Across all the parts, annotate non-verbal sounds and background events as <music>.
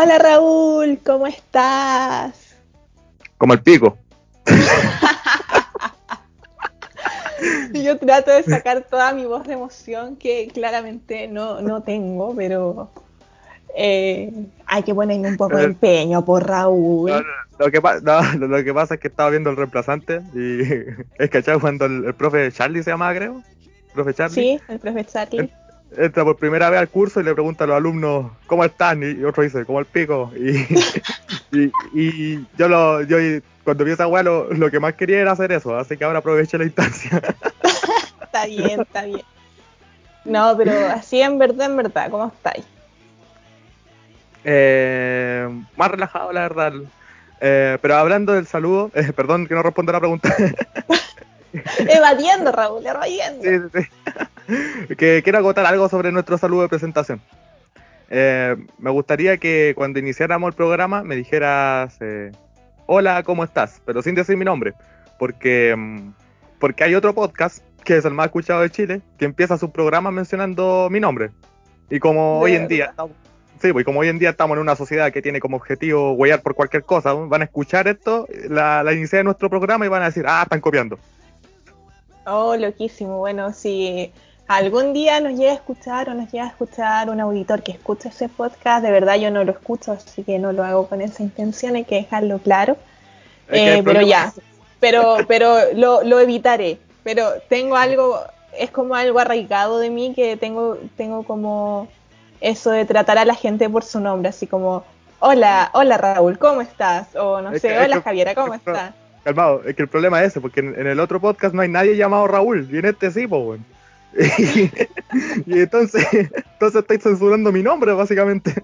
Hola Raúl, ¿cómo estás? Como el pico. <laughs> Yo trato de sacar toda mi voz de emoción que claramente no, no tengo, pero eh, hay que ponerle un poco de empeño por Raúl. lo, que <laughs> lo, que pasa es que estaba viendo el reemplazante y <laughs> es que cuando el, profe Charlie se llama, creo. ¿Profe Charlie? Sí, el profe Charlie. Entra por primera vez al curso y le pregunta a los alumnos cómo están y otro dice como el pico y, <laughs> y, yo lo yo cuando vi esa weá lo, lo, que más quería era hacer eso así que ahora aproveche la instancia <laughs> está bien está bien no pero así en verdad en verdad cómo estáis eh, más relajado, la verdad. Eh, pero hablando del saludo, <laughs> eh, perdón que no responda la pregunta. evadiendo, Raúl, evadiendo. Sí, sí, <laughs> que quiero agotar algo sobre nuestro saludo de presentación. me gustaría que cuando iniciáramos el programa me dijeras, hola, ¿cómo estás? Pero sin decir mi nombre, porque, mm, porque hay otro podcast, que es el más escuchado de Chile, que empieza su programa mencionando mi nombre. Y como hoy en día Sí, pues como hoy en día estamos en una sociedad que tiene como objetivo huellar por cualquier cosa, van a escuchar esto, la, la iniciativa de nuestro programa y van a decir, ah, están copiando. Oh, loquísimo. Bueno, si algún día nos llega a escuchar o nos llega a escuchar un auditor que escucha ese podcast, de verdad yo no lo escucho, así que no lo hago con esa intención, hay que dejarlo claro. Eh, pero ya, pero, pero lo, lo evitaré. Pero tengo algo, es como algo arraigado de mí que tengo, tengo como eso de tratar a la gente por su nombre, así como, hola, hola Raúl, ¿cómo estás? O no sé, hola Javiera, ¿cómo estás? Calmado, es que el problema es ese, porque en, el otro podcast no hay nadie llamado Raúl, y en este sí, pues, <laughs> y, entonces, entonces estáis censurando mi nombre, básicamente.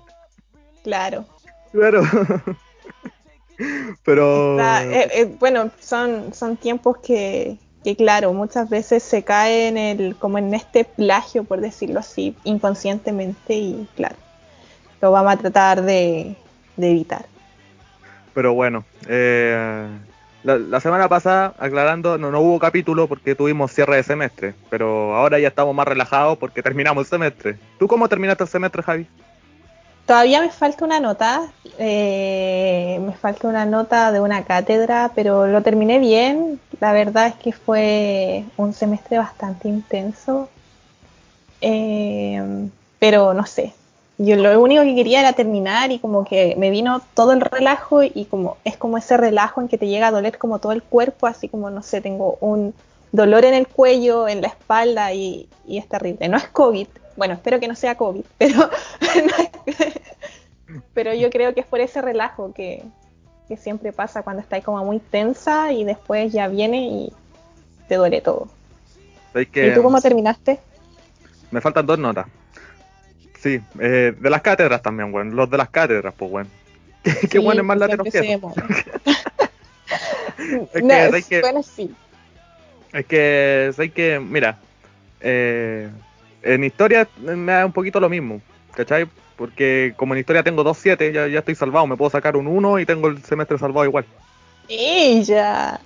Claro. Claro. Pero... Eh, eh, bueno, son, son tiempos que, que claro, muchas veces se cae en el, como en este plagio, por decirlo así, inconscientemente y claro, lo vamos a tratar de, evitar. Pero bueno, eh, la, semana pasada, aclarando, no, no hubo capítulo porque tuvimos cierre de semestre, pero ahora ya estamos más relajados porque terminamos el semestre. ¿Tú cómo terminaste el semestre, Javi? Todavía me falta una nota, eh, me falta una nota de una cátedra, pero lo terminé bien. La verdad es que fue un semestre bastante intenso, eh, pero no sé. Yo lo único que quería era terminar y como que me vino todo el relajo y como es como ese relajo en que te llega a doler como todo el cuerpo, así como no sé, tengo un dolor en el cuello, en la espalda y, y es terrible. No es COVID, bueno, espero que no sea COVID, <laughs> pero, <laughs> pero yo creo que es por ese relajo que, siempre pasa cuando estás como muy tensa y después ya viene y te duele todo. ¿Y tú cómo terminaste? Me faltan dos notas. Sí, eh, de las cátedras también, bueno. Los de las cátedras, pues, bueno. <laughs> Qué, bueno es más lateros que eso. es que, que, bueno, sí. Es que, mira, eh, en historia me da un poquito lo mismo, ¿cachai? Porque como en historia tengo 2-7, ya, ya estoy salvado, me puedo sacar un 1 y tengo el semestre salvado igual. <laughs> ¡Ella!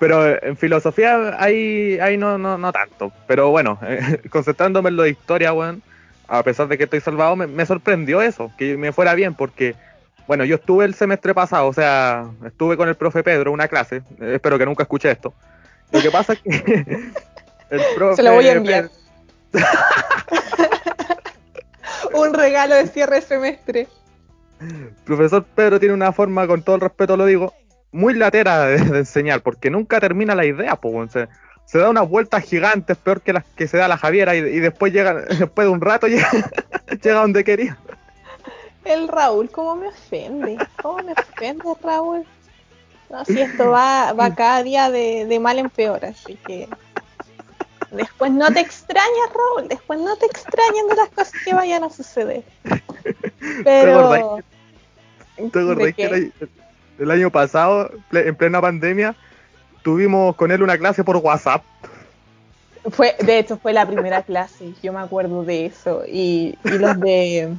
pero en filosofía ahí, ahí no, no, no tanto. Pero bueno, <laughs> concentrándome en lo de historia, weón, a pesar de que estoy salvado, me, me, sorprendió eso, que me fuera bien, porque, bueno, yo estuve el semestre pasado, o sea, estuve con el profe Pedro una clase, espero que nunca escuche esto. Lo que pasa es que <laughs> el profe... Se lo voy a enviar. <laughs> Un regalo de cierre de semestre. Profesor Pedro tiene una forma, con todo el respeto lo digo, muy latera de, enseñar, porque nunca termina la idea, pues, se, se, da unas vueltas gigantes, peor que las que se da la Javiera, y, después llega, <laughs> después de un rato llega, <laughs> llega donde quería. El Raúl, ¿cómo me ofende? ¿Cómo me ofende Raúl? No, si esto va, va cada día de, de mal en peor, así que Después no te extrañas, Raúl. Después no te extrañan de las cosas que vayan a suceder. <laughs> Pero. ¿Te acordás que el, año pasado, en plena pandemia, tuvimos con él una clase por WhatsApp? Fue, de hecho, fue la primera clase. Yo me acuerdo de eso. Y, y los de.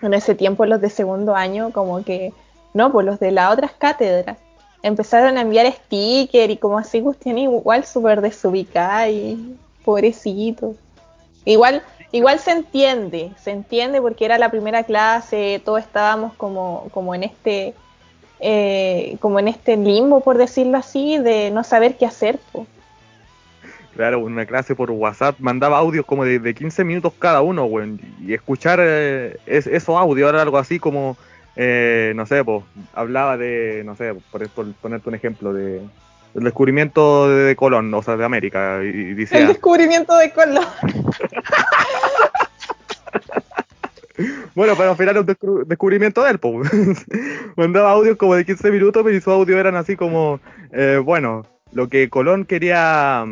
En ese tiempo, los de segundo año, como que. No, pues los de las otras cátedras empezaron a enviar sticker y como así cuestión igual súper desubicada y pobrecito. Igual igual se entiende, se entiende porque era la primera clase, todos estábamos como, como en este eh, como en este limbo, por decirlo así, de no saber qué hacer. Claro, una clase por WhatsApp mandaba audios como de, 15 minutos cada uno, güey, y escuchar eh, esos audios era algo así como, eh, no sé, pues, hablaba de, no sé, por, ponerte un ejemplo, de el descubrimiento de Colón, o sea, de América, y, y El descubrimiento de Colón. <laughs> Bueno, pero al final un descubrimiento de él. <laughs> Mandaba audios como de 15 minutos, pero sus audios eran así como, eh, bueno, lo que Colón quería,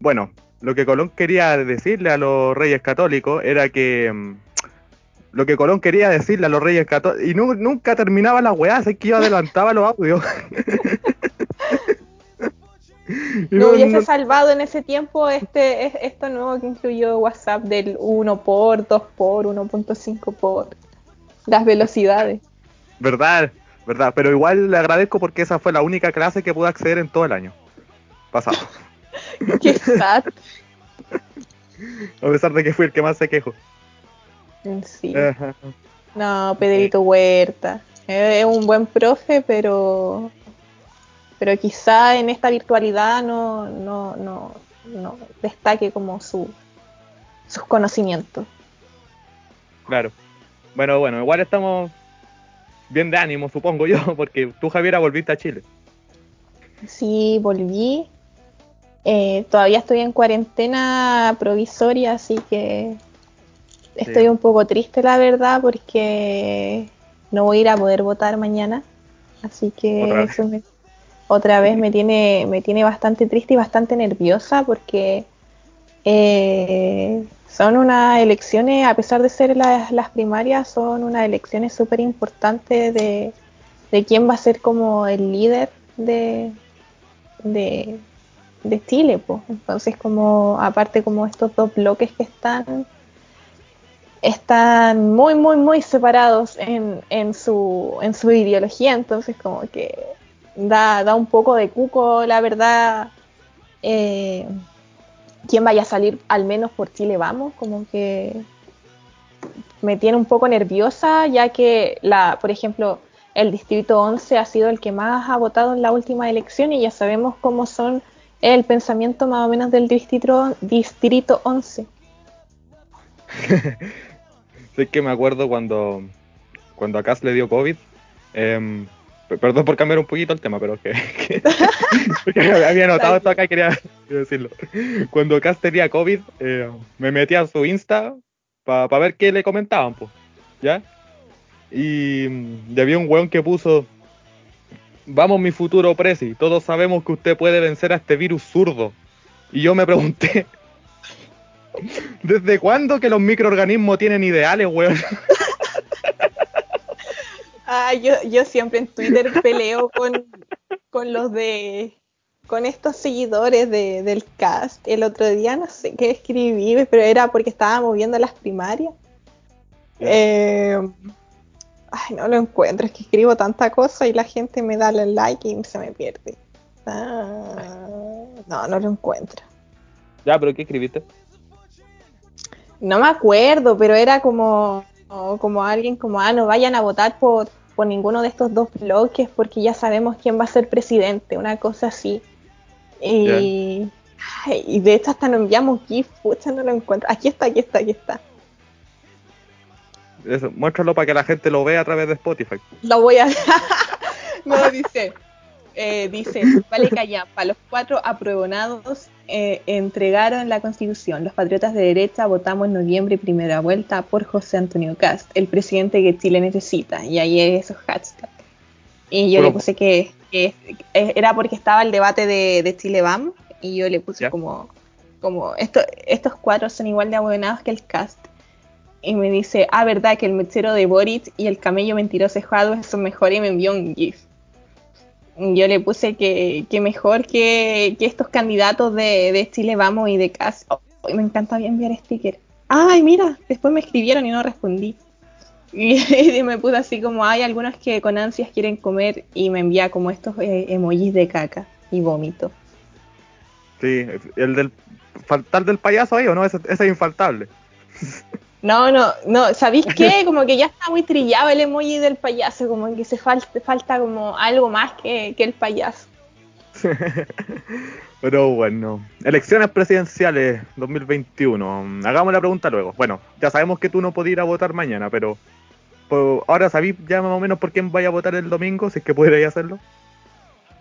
bueno, lo que Colón quería decirle a los reyes católicos era que, lo que Colón quería decirle a los reyes católicos, y nunca terminaba la weá, así que yo adelantaba los audios. <laughs> <laughs> no, hubiese salvado en ese tiempo este esto nuevo que incluyó WhatsApp del 1 por 2 por 1.5 por las velocidades. Verdad, verdad, pero igual le agradezco porque esa fue la única clase que pude acceder en todo el año pasado. <laughs> Qué sad. <laughs> A pesar de que fui el que más se quejó. Sí. No, Pedrito Huerta. Es un buen profe, pero pero quizá en esta virtualidad no, no, no, no destaque como su, sus conocimientos. Claro. Bueno, bueno, igual estamos bien de ánimo, supongo yo, <laughs> porque tú, Javiera, volviste a Chile. Sí, volví. Eh, todavía estoy en cuarentena provisoria, así que estoy un poco triste, la verdad, porque no voy a ir a poder votar mañana. Así que eso me, otra vez me tiene, me tiene bastante triste y bastante nerviosa porque eh, son unas elecciones, a pesar de ser las, primarias, son unas elecciones súper importantes de, quién va a ser como el líder de, de, Chile. Entonces, como aparte como estos dos bloques que están están muy, muy, muy separados en, en, su, en su ideología, entonces como que da, da un poco de cuco, la verdad. Eh, quién vaya a salir al menos por Chile vamos, como que me tiene un poco nerviosa, ya que la, por ejemplo, el distrito 11 ha sido el que más ha votado en la última elección y ya sabemos cómo son el pensamiento más o menos del distrito distrito 11. <laughs> sí que me acuerdo cuando cuando a Cass le dio COVID, eh, Perdón por cambiar un poquito el tema, pero que, <laughs> había notado esto acá y quería decirlo. Cuando Cass tenía COVID, eh, me metí a su Insta para ver qué le comentaban, pues, ¿ya? Y, y, había un weón que puso, vamos mi futuro presi, todos sabemos que usted puede vencer a este virus zurdo. Y yo me pregunté, <laughs> ¿desde cuándo que los microorganismos tienen ideales, weón? Ah, yo, yo siempre en Twitter peleo con, con los de con estos seguidores de, del cast. El otro día no sé qué escribí, pero era porque estábamos viendo las primarias. Eh, ay, no lo encuentro, es que escribo tanta cosa y la gente me da el like y se me pierde. Ah, no, no lo encuentro. Ya, pero ¿qué escribiste? No me acuerdo, pero era como, como alguien como, ah, no vayan a votar por, por ninguno de estos dos bloques porque ya sabemos quién va a ser presidente, una cosa así. Y, y de hecho hasta nos enviamos GIF, pucha, no lo encuentro. Aquí está, aquí está, aquí está. Eso, muéstralo para que la gente lo vea a través de Spotify. Lo voy a... <laughs> no, dice, eh, dice, vale para los cuatro apruebonados eh, entregaron la constitución. Los patriotas de derecha votamos en noviembre primera vuelta por José Antonio Cast, el presidente que Chile necesita. Y ahí esos hashtags. Y yo le puse que, era porque estaba el debate de, Chile Vamos. Y yo le puse como, como esto, estos cuatro son igual de abonados que el cast. Y me dice, ah, verdad que el mechero de Boric y el camello mentiroso de son mejores y me envió un GIF yo le puse que, mejor que, estos candidatos de, Chile Vamos y de CAS. me encanta enviar sticker. Ay, mira, después me escribieron y no respondí. <laughs> Y, me puse así como, hay algunos que con ansias quieren comer y me envía como estos eh, emojis de caca y vómito. Sí, el del faltar del payaso ahí o no, ese, ese es infaltable. <laughs> No, no, no, ¿sabéis qué? <laughs> Como que ya está muy trillado el emoji del payaso, como que se falta, falta como algo más que, que el payaso. <laughs> Pero bueno, elecciones presidenciales 2021. Hagamos la pregunta luego. Bueno, ya sabemos que tú no podías ir a votar mañana, pero pues, ahora sabéis ya más o menos por quién vaya a votar el domingo, si es que pudierais hacerlo.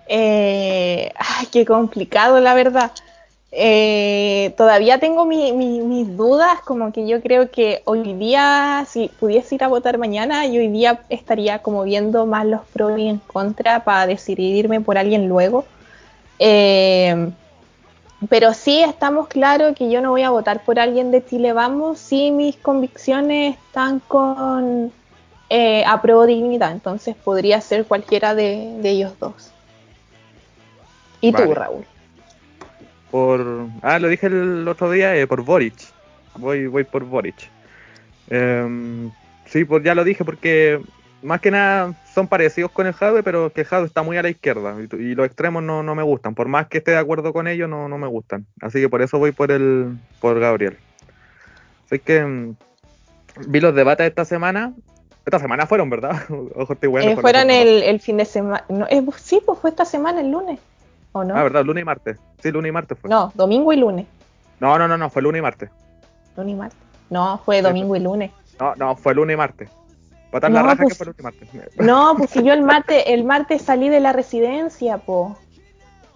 Eh, ay, qué complicado, la verdad. Eh, todavía tengo mis dudas, como que yo creo que hoy día, si pudiese ir a votar mañana, yo hoy día estaría como viendo más los pros y en contra para decidirme por alguien luego. Eh, pero sí estamos claros que yo no voy a votar por alguien de Chile Vamos si mis convicciones están con eh, apruebo dignidad, entonces podría ser cualquiera de, ellos dos. ¿Y tú, Raúl? Por ah lo dije el otro día eh, por Boric. Voy voy por Boric. Em, sí pues ya lo dije porque más que nada son parecidos con el Jadwe pero que el Jadwe está muy a la izquierda y, los extremos no, no, me gustan. Por más que esté de acuerdo con ellos no, no me gustan. Así que por eso voy por el por Gabriel. Así que em, vi los debates esta semana. Esta semana fueron verdad <laughs> Ojo, estoy bueno eh, fueron el, el, fin de semana. Eh, sí pues fue esta semana el lunes ¿O no? Ah, verdad, lunes y martes. Sí, lunes y martes fue. No, domingo y lunes. No, no, no, no, fue lunes y martes. Lunes y martes. No, fue domingo y lunes. No, no, fue lunes y martes. Botar la raja que pues fue lunes y martes. <laughs> No, pues si yo el martes, el martes salí de la residencia, po.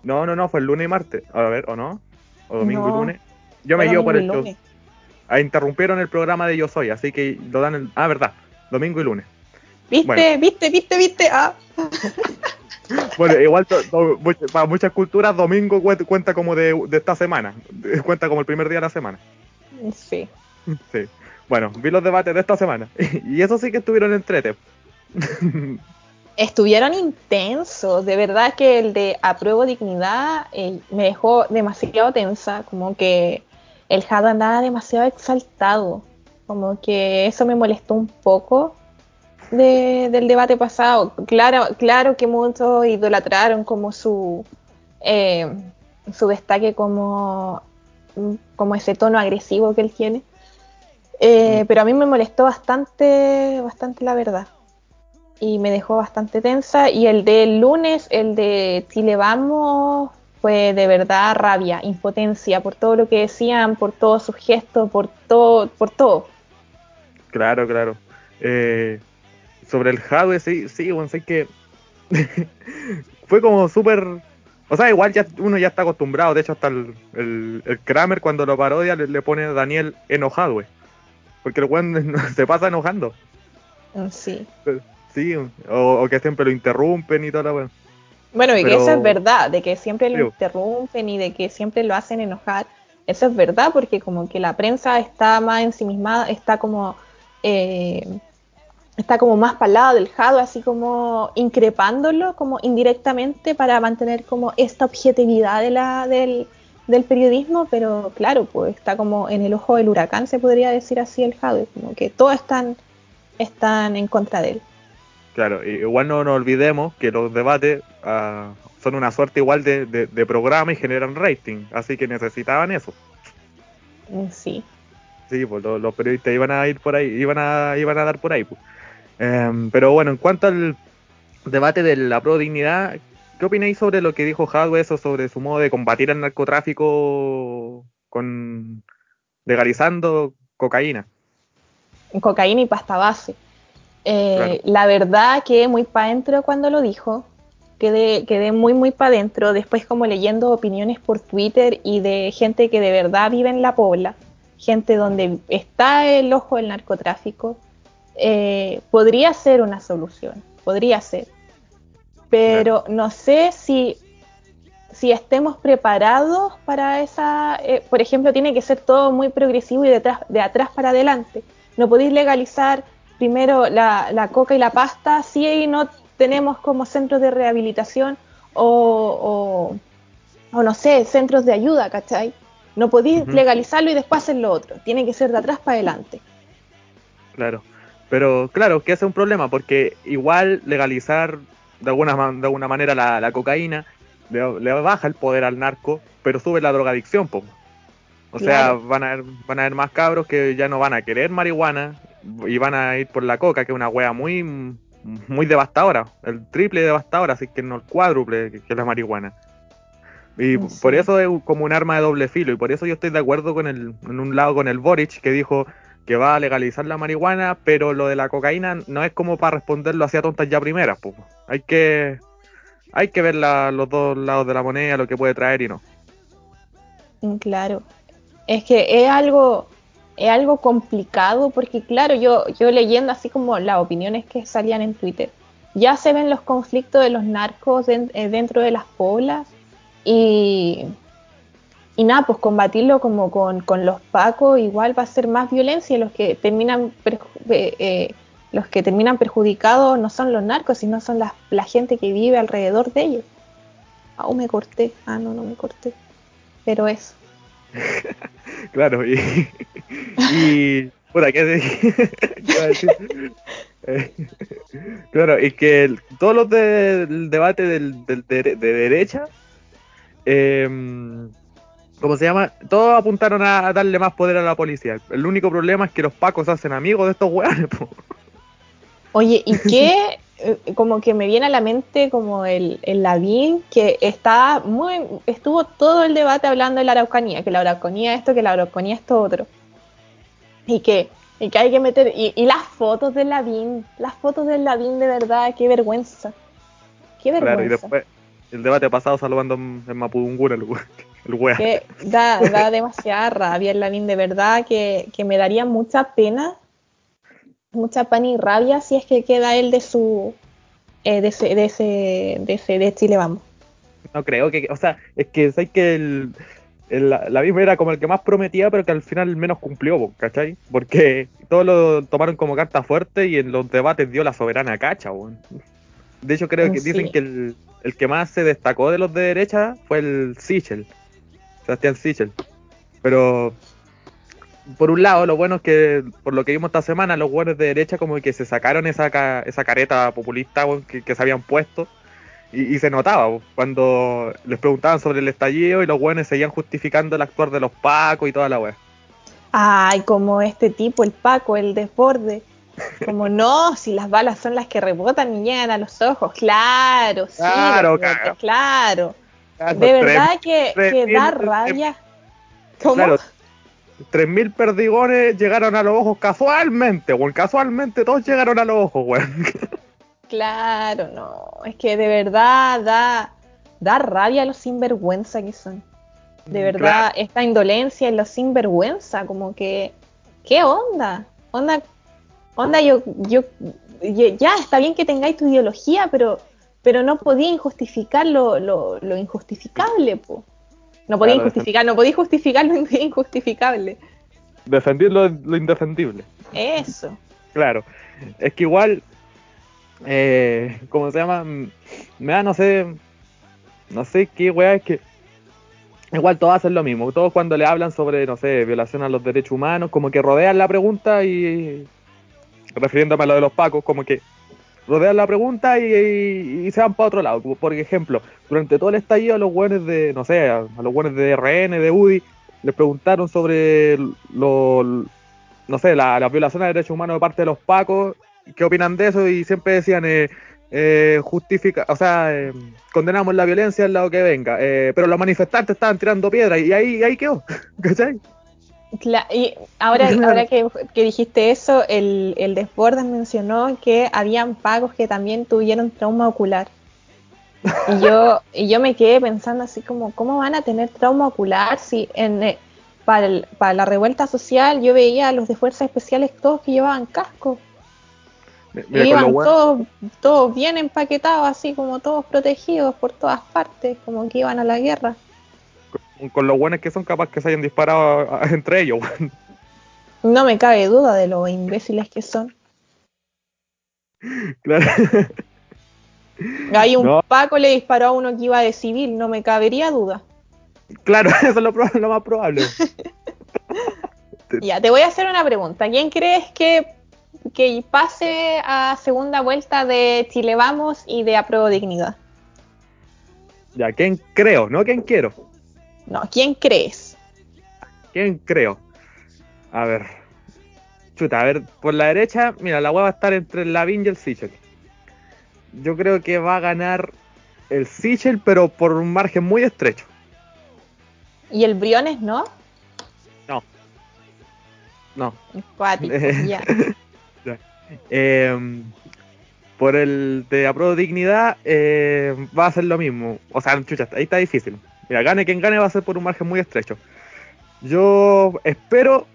No, no, no, fue el lunes y martes. A ver, ¿o no? ¿O domingo y lunes? Yo me llevo por el show. Ah, interrumpieron el programa de Yo Soy, así que lo dan el... Ah, verdad, domingo y lunes. ¿Viste, viste, viste, viste? Ah. <laughs> Bueno, igual para muchas culturas domingo cuenta como de, esta semana, <laughs> cuenta como el primer día de la semana. Sí. Sí. Bueno, vi los debates de esta semana <laughs> y eso sí que estuvieron entrete. <laughs> Estuvieron intensos, de verdad que el de apruebo dignidad eh, me dejó demasiado tensa, como que el Jado andaba demasiado exaltado, como que eso me molestó un poco del debate pasado. Claro, claro que muchos idolatraron como su, eh, su destaque como, como ese tono agresivo que él tiene. Eh, mm. pero a mí me molestó bastante, bastante la verdad. Y me dejó bastante tensa. Y el del lunes, el de Chile Vamos, fue de verdad rabia, impotencia por todo lo que decían, por todos sus gestos, por todo, por todo. Claro, claro. Eh, sobre el hardware, sí, sí, bueno, sé que <laughs> fue como súper... O sea, igual ya uno ya está acostumbrado, de hecho hasta el, el, Kramer cuando lo parodia le, pone a Daniel enojado, Porque el weón <laughs> se pasa enojando. Ah, sí. Sí, o, que siempre lo interrumpen y toda la weón. Bueno, y que eso es verdad, de que siempre lo interrumpen y de que siempre lo hacen enojar. Eso es verdad porque como que la prensa está más ensimismada, está como eh, está como más para el lado del Jado, así como increpándolo como indirectamente para mantener como esta objetividad de la, del, periodismo, pero claro, pues está como en el ojo del huracán, se podría decir así el Jado, como que todos están, están en contra de él. Claro, igual no nos olvidemos que los debates uh, son una suerte igual de, de, programa y generan rating, así que necesitaban eso. Mm, sí. Sí, pues los, periodistas iban a ir por ahí, iban a, iban a dar por ahí. Pues. Em, pero bueno, en cuanto al debate de la pro dignidad, ¿qué opináis sobre lo que dijo Hadwe, eso sobre su modo de combatir el narcotráfico con legalizando cocaína? Cocaína y pasta base. Eh, la verdad que muy para adentro cuando lo dijo, quedé, quedé muy muy para adentro, después como leyendo opiniones por Twitter y de gente que de verdad vive en la Pobla, gente donde está el ojo del narcotráfico, eh, podría ser una solución, podría ser. Pero no sé si, si estemos preparados para esa, eh, por ejemplo, tiene que ser todo muy progresivo y de, de atrás para adelante. No podéis legalizar primero la, coca y la pasta si no tenemos como centros de rehabilitación o, o, no sé, centros de ayuda, ¿cachai? No podéis legalizarlo y después hacer lo otro. Tiene que ser de atrás para adelante. Claro. Pero claro, que ese es un problema, porque igual legalizar de alguna, de alguna manera la, cocaína le, baja el poder al narco, pero sube la drogadicción, po. O sea, van a, haber, van a haber más cabros que ya no van a querer marihuana y van a ir por la coca, que es una wea muy, muy devastadora, el triple devastadora, así que no el cuádruple que, es la marihuana. Y por eso es como un arma de doble filo, y por eso yo estoy de acuerdo con el, en un lado con el Boric, que dijo que va a legalizar la marihuana, pero lo de la cocaína no es como para responderlo hacia tontas ya primeras, pues. Hay que hay que ver los dos lados de la moneda, lo que puede traer y no. Mm, claro. Es que es algo, es algo complicado porque, claro, yo, yo leyendo así como las opiniones que salían en Twitter, ya se ven los conflictos de los narcos eh, dentro de las poblas y, y nada, pues combatirlo como con, los pacos igual va a ser más violencia los que terminan eh, eh, los que terminan perjudicados no son los narcos, sino son la, la gente que vive alrededor de ellos. Aún me corté. Ah, no, no me corté. Pero eso. <laughs> claro, y. y puta, ¿qué <laughs> <laughs> claro, y que todos los del debate del, de, derecha, eh, ¿cómo se llama? Todos apuntaron a, darle más poder a la policía. El único problema es que los pacos hacen amigos de estos weones. <laughs> Oye, ¿y <laughs> qué? Eh, como que me viene a la mente como el, el Lavín, que está muy, estuvo todo el debate hablando de la Araucanía, que la Araucanía esto, que la Araucanía esto otro. Y que, y que hay que meter, y, las fotos del Lavín, las fotos del Lavín de verdad, qué vergüenza. Qué vergüenza. Claro, y después el debate pasado saludando en, en Mapudungura el, el Que da, da <laughs> demasiada rabia el Lavín, de verdad, que, que me daría mucha pena mucha pan y rabia si es que queda él de su eh, de, ese, de, ese, de ese de Chile Vamos. No creo que, o sea, es que sé que el, la misma era como el que más prometía, pero que al final menos cumplió, ¿cachai? Porque todos lo tomaron como carta fuerte y en los debates dio la soberana cacha, De hecho, creo que dicen que el, el, que más se destacó de los de derecha fue el Sichel, Sebastián Sichel. Pero por un lado, lo bueno es que, por lo que vimos esta semana, los buenos de derecha como que se sacaron esa, esa careta populista que, se habían puesto y, se notaba cuando les preguntaban sobre el estallido y los buenos seguían justificando el actuar de los pacos y toda la wea. Ay, como este tipo, el paco, el desborde. Como <laughs> no, si las balas son las que rebotan y llegan a los ojos. Claro, sí, claro. claro. De verdad que, da rabia. ¿Cómo? 3.000 perdigones llegaron a los ojos casualmente, weón. Casualmente todos llegaron a los ojos, weón. Claro, no. Es que de verdad da, da rabia a los sinvergüenza que son. De mm, verdad, esta indolencia y los sinvergüenza, como que. ¿Qué onda? Onda, onda yo, yo, ya está bien que tengáis tu ideología, pero, pero no podía justificar lo, lo, lo injustificable, po. No podía justificar, no podía justificar lo <laughs> injustificable. Defendir lo, indefendible. Eso. Claro. Es que igual, eh, ¿cómo se llama? Me da, no sé, no sé qué weá es que... Igual todos hacen lo mismo. Todos cuando le hablan sobre, no sé, violación a los derechos humanos, como que rodean la pregunta y... Refiriéndome a lo de los pacos, como que rodean la pregunta y, se van para otro lado. Por ejemplo, durante todo el estallido a los buenos de, no sé, a, los buenos de RN, de UDI, les preguntaron sobre lo, no sé, la, la, violación de derechos humanos de parte de los pacos, qué opinan de eso y siempre decían, eh, eh justifica, o sea, eh, condenamos la violencia al lado que venga, eh, pero los manifestantes estaban tirando piedras y ahí, ahí quedó, <laughs> ¿cachai? Y ahora, ahora que, dijiste eso, el, el Desbordas mencionó que habían pagos que también tuvieron trauma ocular. Y yo, y yo me quedé pensando así como, ¿cómo van a tener trauma ocular si en, eh, para, para la revuelta social yo veía a los de fuerzas especiales todos que llevaban casco? y iban todos, todos bien empaquetados, así como todos protegidos por todas partes, como que iban a la guerra con lo buenos que son capaz que se hayan disparado <laughs> entre ellos. No me cabe duda de lo imbéciles que son. Claro. <laughs> Hay un Paco le disparó a uno que iba de civil, no me cabería duda. Claro, <laughs> eso es lo, lo más probable. ya, te voy a hacer una pregunta. ¿Quién crees que, que pase a segunda vuelta de Chile Vamos y de Apruebo Dignidad? Ya, ¿quién creo? No quién quiero. No, ¿quién crees? ¿Quién creo? A ver. Chuta, a ver, por la derecha, mira, la hueá va a estar entre el Lavin y el Sichel. Yo creo que va a ganar el Sichel, pero por un margen muy estrecho. ¿Y el Briones no? No. No. Acuático, <laughs> ya. Ya. Eh, por el de Apro Dignidad eh, va a ser lo mismo. O sea, chucha, ahí está difícil. Mira, gane quien gane va a ser por un margen muy estrecho. Yo espero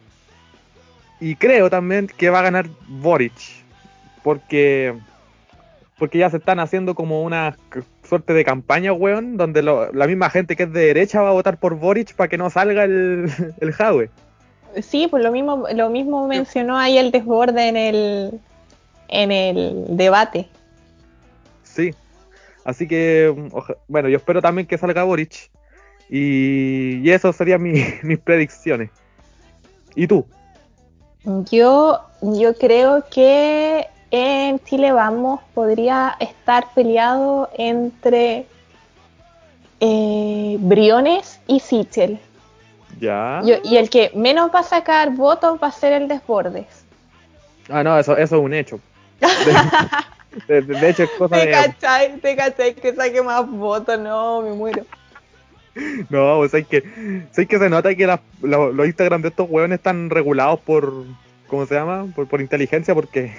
y creo también que va a ganar Boric. Porque porque ya se están haciendo como una suerte de campaña, weón, donde lo- la misma gente que es de derecha va a votar por Boric para que no salga el, <laughs> el Jadwe. Sí, pues lo mismo, lo mismo mencionó ahí el desborde en el en el debate. Sí. Así que, mm, oja- bueno, yo espero también que salga Boric. Y, y eso serían mi- <laughs> mis predicciones. ¿Y tú? Yo, yo creo que en Chile Vamos podría estar peleado entre eh, Briones y Sichel. Ya. Yo- y el que menos va a sacar votos va a ser el Desbordes. Ah, no, eso, eso es un hecho. <laughs> De, de- de hecho, es cosa ¿Te de. cachai? ¿Te cachai que saque más votos? No, me muero. <laughs> No, pues hay que, sé que se nota que los Instagram de estos hueones están regulados por. ¿Cómo se llama? Por, por inteligencia, porque.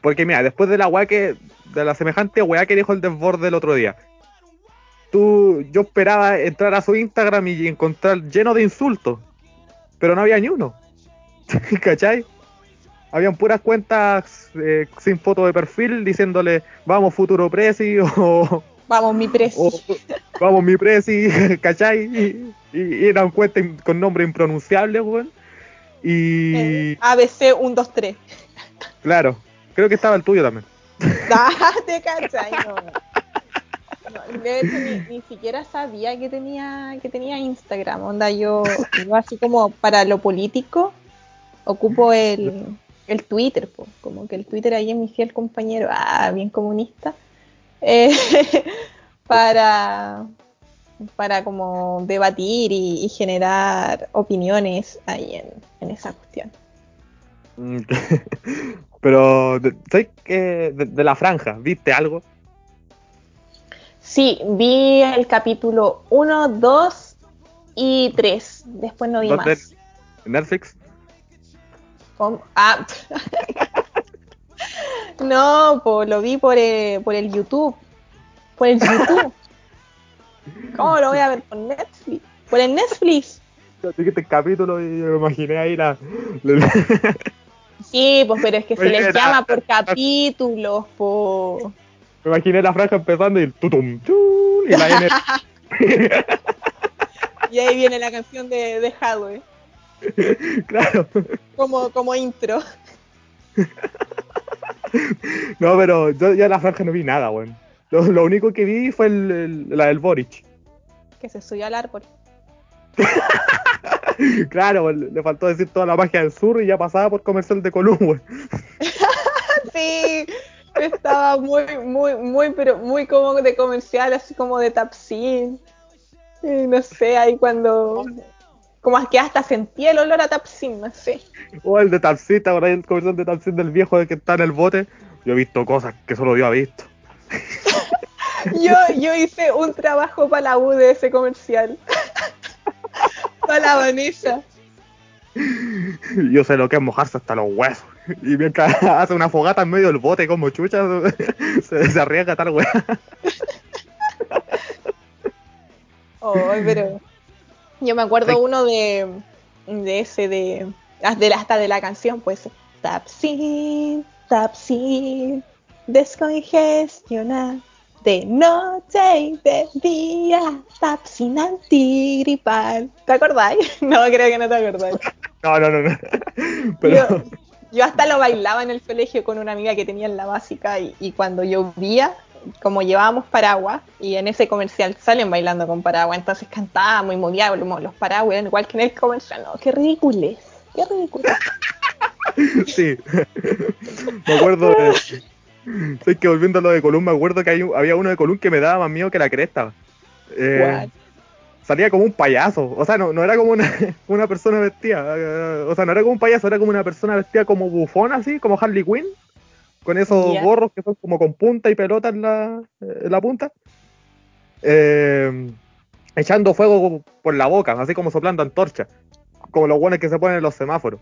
Porque mira, después de la weá que. De la semejante weá que dijo el desborde el otro día. Tú, yo esperaba entrar a su Instagram y encontrar lleno de insultos. Pero no había ni uno. <laughs> ¿Cachai? Habían puras cuentas eh, sin foto de perfil diciéndole vamos futuro presi <laughs> o, Vamos, mi precio. o, vamos mi presi, <laughs> ¿cachai? Y, y- eran cuentas in- con nombre impronunciable, weón. Y Eh, ABC 1, 2, 3. claro, creo que estaba el tuyo también. <laughs> Ah, <laughs> ¿Te cachai? No. No, de hecho, ni, ni siquiera sabía que tenía, que tenía Instagram. Onda, yo, yo así como para lo político ocupo el, el Twitter, po. como que el Twitter ahí es mi fiel compañero, ah, bien comunista, eh, <laughs> para, para como debatir y, y generar opiniones ahí en, en esa cuestión. <laughs> Pero, de- ¿sabes qué? De, de la franja, ¿viste algo? Sí, vi el capítulo 1, 2 y 3. Después no vi más. ¿En Netflix? ¿Cómo? Ah. <laughs> <laughs> no, po, lo vi por el, por el YouTube. Por el YouTube. <laughs> ¿Cómo lo voy a ver por Netflix? Por el Netflix. Yo Dijiste capítulo y me imaginé ahí la... Sí, pues pero es que se les la- llama por capítulos, po. me imaginé la franja empezando y el tutum, tun, y la N... <laughs> Y ahí viene la canción de, de Hadwe, claro. como, como intro. <laughs> No, pero yo ya la franja no vi nada, weón. Lo, lo único que vi fue el, el- la del Boric. Que se subió al árbol. <laughs> Claro, weón, le faltó decir toda la magia del sur y ya pasaba por comercial de Column, weón. <laughs> Sí, estaba muy, muy, muy, pero muy como de comercial, así como de Tapsin. Y no sé, ahí cuando. Como que hasta sentí el olor a Tapsin, no sé. O el de Tapsita, por ahí el comercial de Tapsin del viejo que está en el bote. Yo he visto cosas que solo yo he visto. <laughs> Yo, yo hice un trabajo para la U de ese comercial. <laughs> para la Vanessa. Yo sé lo que es mojarse hasta los huesos. Y mientras <laughs> hace una fogata en medio del bote como chucha, se, se arriesga tal weá. Ay, pero. Yo me acuerdo uno de. De ese, de. de la- hasta de la canción, pues. Tapsin, Tapsin, descongestiona. De noche y de día, Tapsin antigripal. ¿Te acordáis? <laughs> No, creo que no te acordáis. No, no, no, no. Pero, Yo, yo hasta lo bailaba en el colegio con una amiga que tenía en la básica y, y cuando llovía, como llevábamos paraguas, y en ese comercial salen bailando con paraguas, entonces cantábamos y movíamos los paraguas, eran igual que en el comercial. No, qué ridículo qué ridículo. <laughs> sí. me acuerdo de. Que volviendo a lo de Column, me acuerdo que hay había uno de Column que me daba más miedo que la cresta. Eh, salía como un payaso. O sea, no, no era como una, <laughs> una persona vestida. eh, O sea, no era como un payaso, era como una persona vestida como bufón, así, como Harley Quinn. Con esos gorros que son como con punta y pelota en la, en la punta. Eh, echando fuego por la boca, así como soplando antorcha. Como los buenos que se ponen en los semáforos.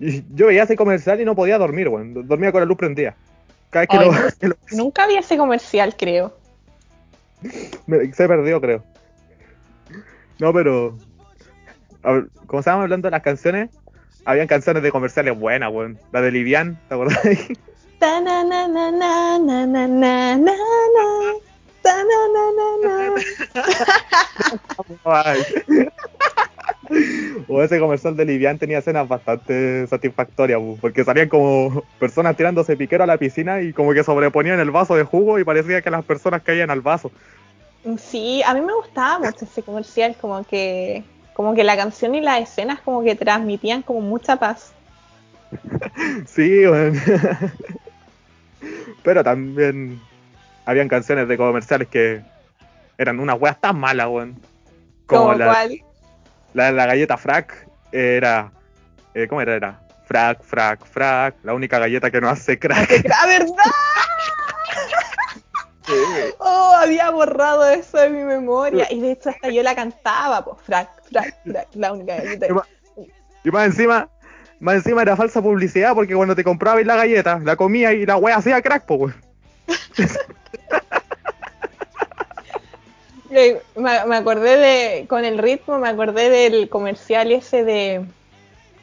Y yo veía ese comercial y no podía dormir, weón. Dormía con la luz prendida. Cada vez que, Ay, lo, no. <laughs> que lo- Nunca vi ese comercial, creo. se perdió, creo. No, pero. ver, Como estábamos hablando de las canciones, habían canciones de comerciales buenas, weón. La de Livian, ¿te acordás? <laughs> Ta na na na na na na na na na. Ta na na na na. <laughs> Ay. O ese comercial de Livian tenía escenas bastante satisfactorias, porque salían como personas tirándose piquero a la piscina y como que sobreponían el vaso de jugo y parecía que las personas caían al vaso. Sí, a mí me gustaba mucho ese comercial, como que, como que la canción y las escenas como que transmitían como mucha paz. <laughs> Sí, weón. Pero también habían canciones de comerciales que eran unas weas tan malas, weón. Como Como la, cual. la, la galleta frac era. eh, ¿Cómo era? Era frac, frac, frac. La única galleta que no hace crack. <laughs> ¡La verdad! <laughs> Oh, había borrado eso de mi memoria. Y de hecho hasta yo la cantaba, pues, frac, frac, frac, la única galleta. Y más- Y más encima, más encima era falsa publicidad porque cuando te comprabas la galleta, la comías y la wea hacía crack, po, <laughs> Me, me acordé de, con el ritmo, me acordé del comercial ese de,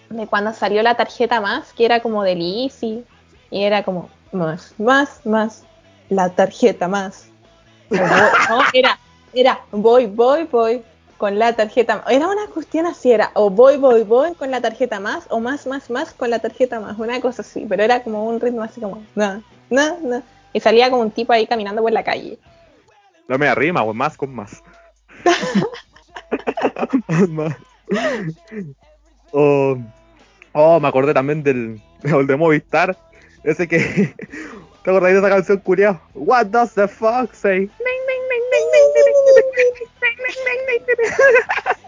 de cuando salió la tarjeta más, que era como del Easy, y era como más, más, más, la tarjeta más. Era, era voy, voy, voy con la tarjeta. Era una cuestión así, era o voy, voy, voy con la tarjeta más, o más, más, más con la tarjeta más, una cosa así, pero era como un ritmo así como, no, no, no. Y salía como un tipo ahí caminando por la calle. La media rima, weón, más con más. <laughs> Más. oh, oh, me acordé también del, <laughs> del de Movistar. Ese que. <laughs> ¿Te acordás de esa canción culiao? What does the fuck say?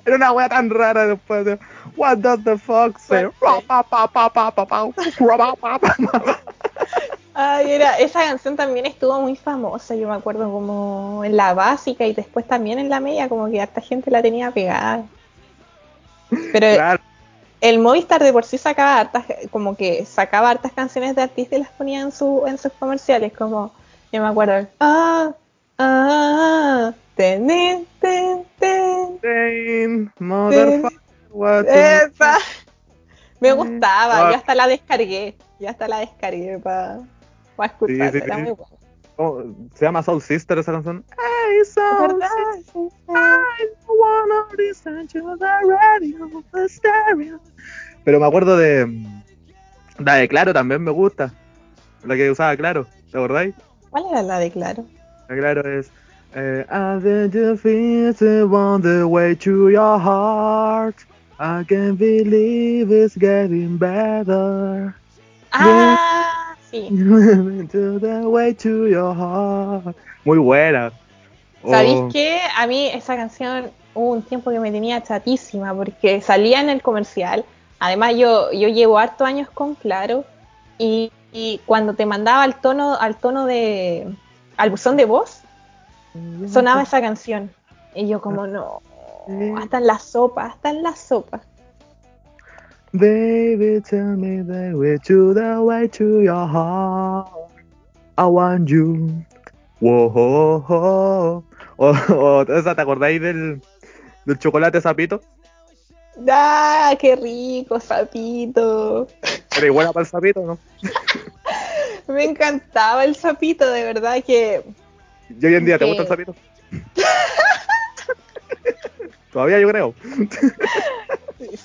Era una wea tan rara después de What the fuck? Ay, era, esa canción también estuvo muy famosa, yo me acuerdo como en la básica y después también en la media, como que harta gente la tenía pegada. Pero el Movistar de por sí sacaba hartas, como que sacaba hartas canciones de artistas y las ponía en, su, en sus comerciales, como, yo me acuerdo, ah, ah, ten, ten, ten, ten, Dang, motherfucker, esa. Me gustaba, Ah. yo hasta la descargué, yo hasta la descargué para escucharla, sí, era sí. muy. Se llama Soul Sister esa canción. Hey, Soul. Sister, I wanna listen to the radio, the stereo. Pero me acuerdo de. mm, La de Claro también me gusta. La que usaba Claro, ¿te acordáis? ¿Cuál era la de Claro? La Claro es. Eh, I you feel it on the way to your heart. I can't believe it's getting better. Ah, sí. <laughs> to the way to your heart. Muy buena. ¿Sabéis Oh, qué? A mí esa canción hubo un tiempo que me tenía chatísima porque salía en el comercial. Además, yo, yo llevo hartos años con Claro y, y cuando te mandaba al tono, al tono de. al buzón de voz, sonaba esa canción. Y yo, como no. Hasta en la sopa, hasta en la sopa. Baby, tell me the way to the way to your heart. I want you. Whoa, ho, ho. O, o, esa, ¿te acordáis del, del chocolate sapito? ¡Ah, qué rico, sapito! Era igual para el sapito, ¿no? <laughs> Me encantaba el sapito, de verdad que Y hoy en día, ¿te gusta el sapito? Todavía yo creo. <laughs>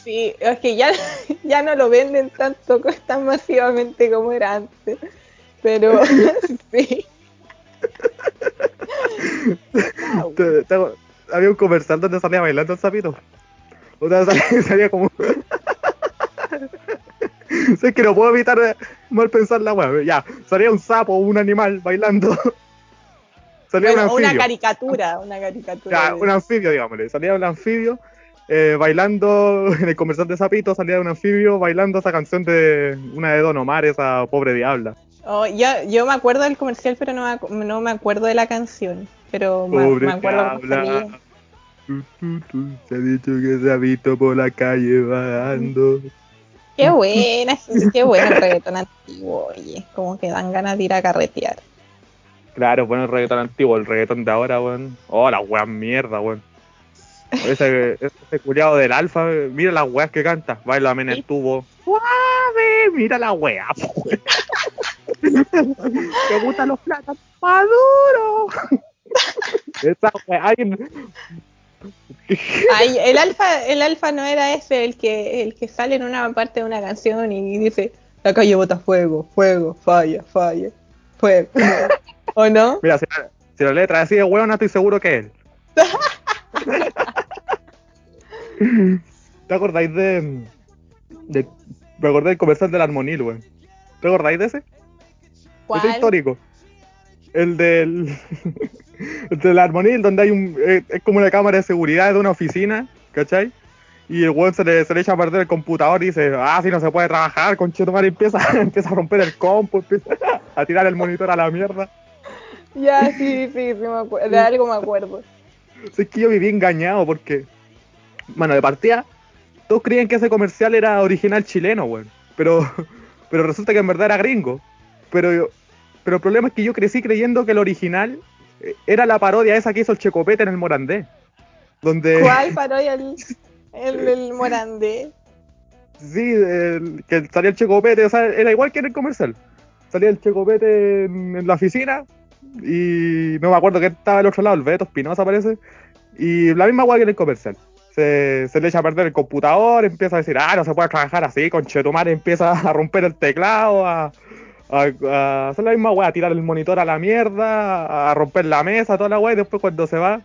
Sí, es que ya, <laughs> ya no lo venden tanto <laughs> tan masivamente como era antes. Pero sí. Te- te- había un comercial donde salía bailando el sapito. O sea, salía, salía como. sé que no puedo evitar eh, mal pensar la weá. Ya, salía un sapo o un animal bailando. Salía Bueno, un anfibio. <laughs> una caricatura, una caricatura. Ya, de- un anfibio, digámosle. Salía un anfibio eh, bailando <laughs> en el comercial de Zapito, salía un anfibio bailando esa canción de una de Don Omar, esa pobre diabla. Oh, yo, yo me acuerdo del comercial, pero no me, no me acuerdo de la canción. Pero me, Pobre me acuerdo diabla. Tu, tu, tu, Se ha dicho que visto por la calle vagando. Qué buena, qué bueno el reggaetón antiguo, oye. Como que dan ganas de ir a carretear. Claro, bueno, el reggaetón antiguo, el reggaetón de ahora, weón. Oh, la weas mierda, weón. Ese, ese culiado del alfa, mira las weas que canta. Baila en el tubo. Suave, mira la wea, <laughs> weón. Te gustan los plátanos maduros. Esa wea, alguien. Ay, el alfa, el alfa no era ese el que, el que sale en una parte de una canción y dice la calle bota fuego, fuego, falla, falla, fuego. ¿O no? Mira, si la, si la letra así de weón, estoy seguro que es él. <laughs> ¿Te acordáis de, de. Me acordé del comercial del Armonil, weón. ¿Te acordáis de ese? ¿Cuál? Ese histórico. El del. <laughs> el del Armonil, donde hay un. eh, es como una cámara de seguridad de una oficina, ¿cachai? Y el weón se le, se le echa a perder el computador y dice, ah, si no se puede trabajar, con y empieza, <laughs> empieza a romper el compu, empieza a tirar el monitor a la mierda. Ya, sí, sí, sí, me acuerdo. De algo me acuerdo. Sí, es que yo viví engañado porque, bueno, de partida, todos creían que ese comercial era original chileno, weón. Pero, <laughs> pero resulta que en verdad era gringo. Pero, pero el problema es que yo crecí creyendo que el original eh, era la parodia esa que hizo el Checopete en el Morandé. Donde, ¿Cuál <laughs> parodia el, el, el Morandé? sí, el- que salía el Checopete, o sea, era igual que en el comercial. Salía el Checopete en, en la oficina y no me acuerdo que estaba al otro lado, el Beto Espinosa parece. Y la misma guay que en el comercial. Se, le echa a perder el computador, empieza a decir, ah, no se puede trabajar así, con Chetumare empieza <laughs> a romper el teclado, a, hacer la misma weá, a tirar el monitor a la mierda, a romper la mesa, toda la weá, y después cuando se va,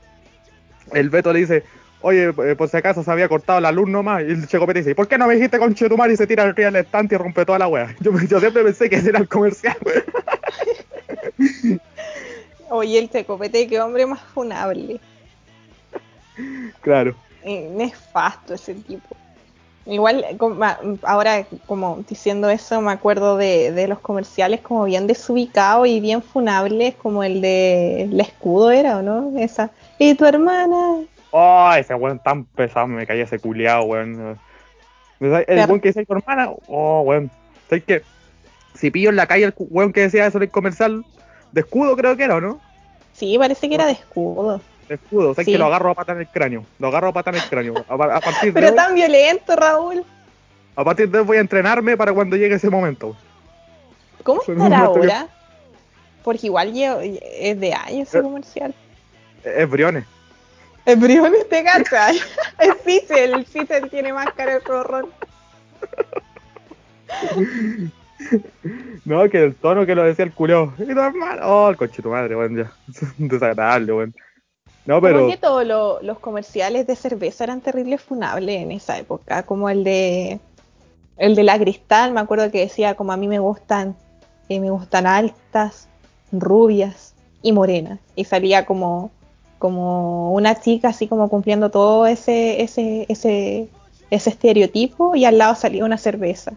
el Beto le dice, oye, eh, por si acaso se había cortado la luz nomás, y el Checopete dice, ¿por qué no me dijiste con Chetumare y se tira arriba del estante y rompe toda la weá? <laughs> Yo, yo siempre pensé que ese era el comercial, <laughs> Oye, el Tecopete, qué hombre más funable. claro. Eh, nefasto ese tipo. Igual, ahora como diciendo eso, me acuerdo de, de los comerciales como bien desubicados y bien funables, como el de el escudo era, ¿o no? Esa. Y tu hermana. Oh, ese weón tan pesado, me caía ese culiado, weón. El Claro. weón que decía tu hermana, oh, weón. ¿Sabes qué? Si pillo en la calle el weón que decía eso en el comercial de escudo, creo que era, ¿o no? Sí, parece que era de escudo. De escudo, ¿sabes Sí. que lo agarro a pata en el cráneo? Lo agarro a pata en el cráneo. A, pa- a partir <laughs> de Pero hoy, tan violento, Raúl. a partir de hoy voy a entrenarme para cuando llegue ese momento. ¿Cómo Pero estará no estoy- ahora? Porque igual llevo- es de años ese Eh. comercial. Es Briones. El Briones te cachai. El Fitzel, el tiene más cara de zorrón. <laughs> <laughs> No, que el tono que lo decía el culeo. Oh, el coche tu madre, weón, ya. <laughs> Desagradable, weón. No, pero. Como que todos lo- los comerciales de cerveza eran terribles funables en esa época, como el de el de la Cristal, me acuerdo que decía como a mí me gustan eh, me gustan altas, rubias y morenas y salía como como una chica así como cumpliendo todo ese ese ese ese estereotipo y al lado salía una cerveza.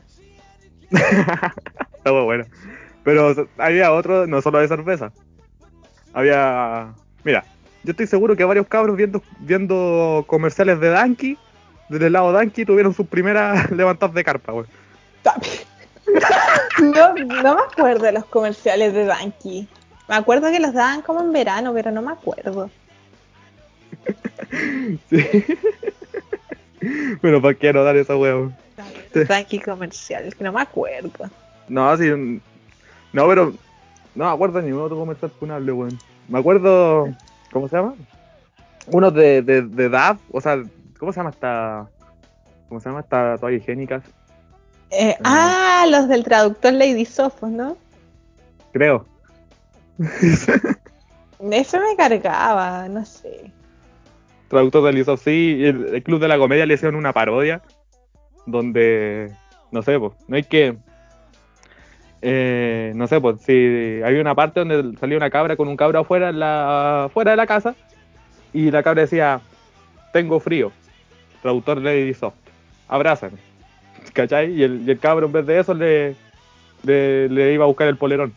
<laughs> Muy bueno. Pero había otro, no solo de cerveza. Había. Mira, yo estoy seguro que varios cabros viendo, viendo comerciales de Danky, del helado Danky, tuvieron sus primeras <laughs> levantadas de carpa, weón. <laughs> No, no me acuerdo de los comerciales de Danky. Me acuerdo que los daban como en verano, pero no me acuerdo. Sí. Pero ¿para qué no dar esa weón? Danky comercial, que no me acuerdo. No, sí. No, pero. No me acuerdo ni un otro comercial funable, weón. Me acuerdo. ¿Cómo se llama? Uno de, de, de DAF, o sea, ¿cómo se llama esta. ¿Cómo se llama esta toalla higiénica? Eh, ah, los del traductor Lady Sofos, ¿no? Creo. <laughs> Eso me cargaba, no sé. Traductor de Liz sí, el, el Club de la Comedia le hicieron una parodia donde, no sé, pues, no hay que... eh, no sé, pues si había una parte donde salía una cabra con un cabro afuera, la, fuera de la casa y la cabra decía, tengo frío, traductor Lady Soft, abrázame, ¿cachai? Y el, y el cabro en vez de eso le, le, le iba a buscar el polerón.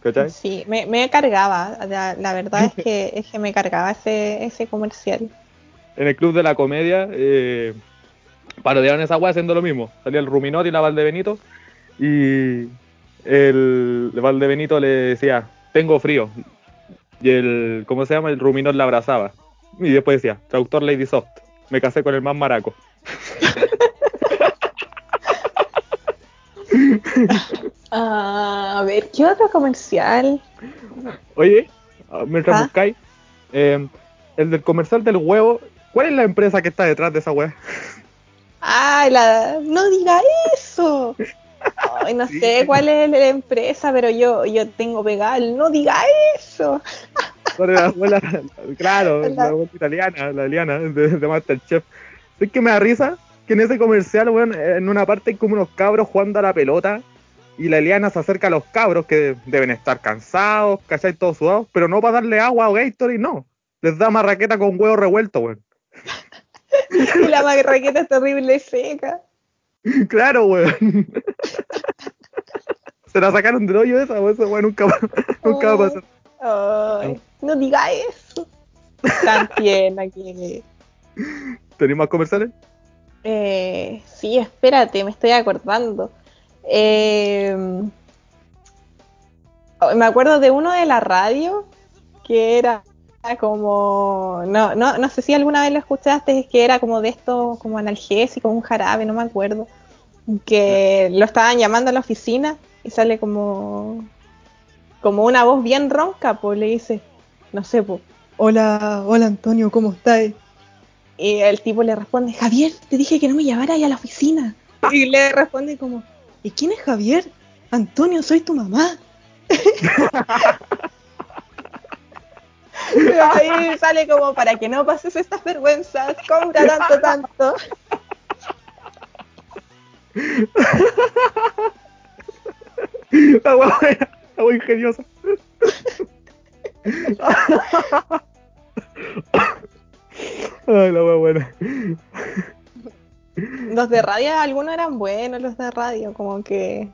¿Cachai? Sí, me, me cargaba, la, la verdad es <laughs> que, es que me cargaba ese, ese comercial. En el club de la comedia eh, parodiaron esa weá haciendo lo mismo. Salía el Ruminot y la Valdebenito y el Valdebenito le decía, tengo frío. Y el, ¿cómo se llama? El Ruminot la abrazaba. Y después decía, traductor Lady Soft, me casé con el más maraco. <laughs> Ah, a ver, ¿qué otro comercial? Oye, ah, mientras ¿Ah? buscáis, eh, el del comercial del huevo, ¿cuál es la empresa que está detrás de esa weá? Ay, la, no diga eso. Ay, no <laughs> Sí. sé cuál es la empresa, pero yo, yo tengo pegado el no diga eso. La abuela, claro, La- la abuela italiana, la Eliana de, de Masterchef. Es que me da risa que en ese comercial, weón, en una parte hay como unos cabros jugando a la pelota y la Eliana se acerca a los cabros que deben estar cansados, ¿cachai? Todos sudados, pero no para darle agua o Gatorade, no. Les da marraqueta con huevo revuelto, weón. <laughs> Y la marraqueta es terrible y seca. Claro, weón. <laughs> Se la sacaron del hoyo esa, weón, esa weón nunca, va- nunca va a pasar. Ay, no diga eso. <laughs> Tan tierna que. ¿Tenéis más comerciales? Eh, sí, espérate, me estoy acordando. Eh, me acuerdo de uno de la radio que era como. No, no, no sé si alguna vez lo escuchaste, es que era como de esto, como analgésico, un jarabe, no me acuerdo. Que lo estaban llamando a la oficina y sale como. Como una voz bien ronca, pues le dice, no sé, pues, hola, hola Antonio, ¿cómo estás? Y el tipo le responde, Javier, te dije que no me llevaras a la oficina. Y le responde como, ¿y quién es Javier? Antonio, soy tu mamá. <laughs> <laughs> Ahí sale como, para que no pases estas vergüenzas, compra tanto, tanto. La weá ingeniosa. Ay, la weá buena. Los de radio, algunos eran buenos, los de radio, como que...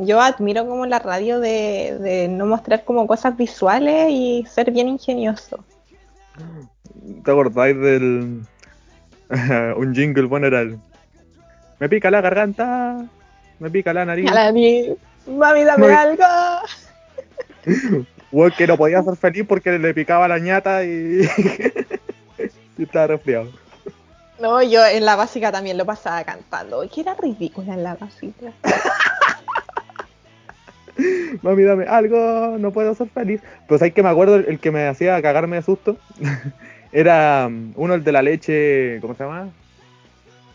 Yo admiro como la radio de, de no mostrar como cosas visuales y ser bien ingenioso. ¿Te acordáis del. <laughs> un jingle bueno era el. Me pica la garganta, me pica la nariz. A la ni- Mami, dame algo. <laughs> Weón, que no podía ser feliz porque le picaba la ñata y. <laughs> y estaba resfriado. No, yo en la básica también lo pasaba cantando. Que era ridícula en la básica. <laughs> Mami, dame algo, no puedo ser feliz. Pues hay que me acuerdo, el, que me hacía cagarme de susto <laughs> era um, uno el de la leche, ¿cómo se llama?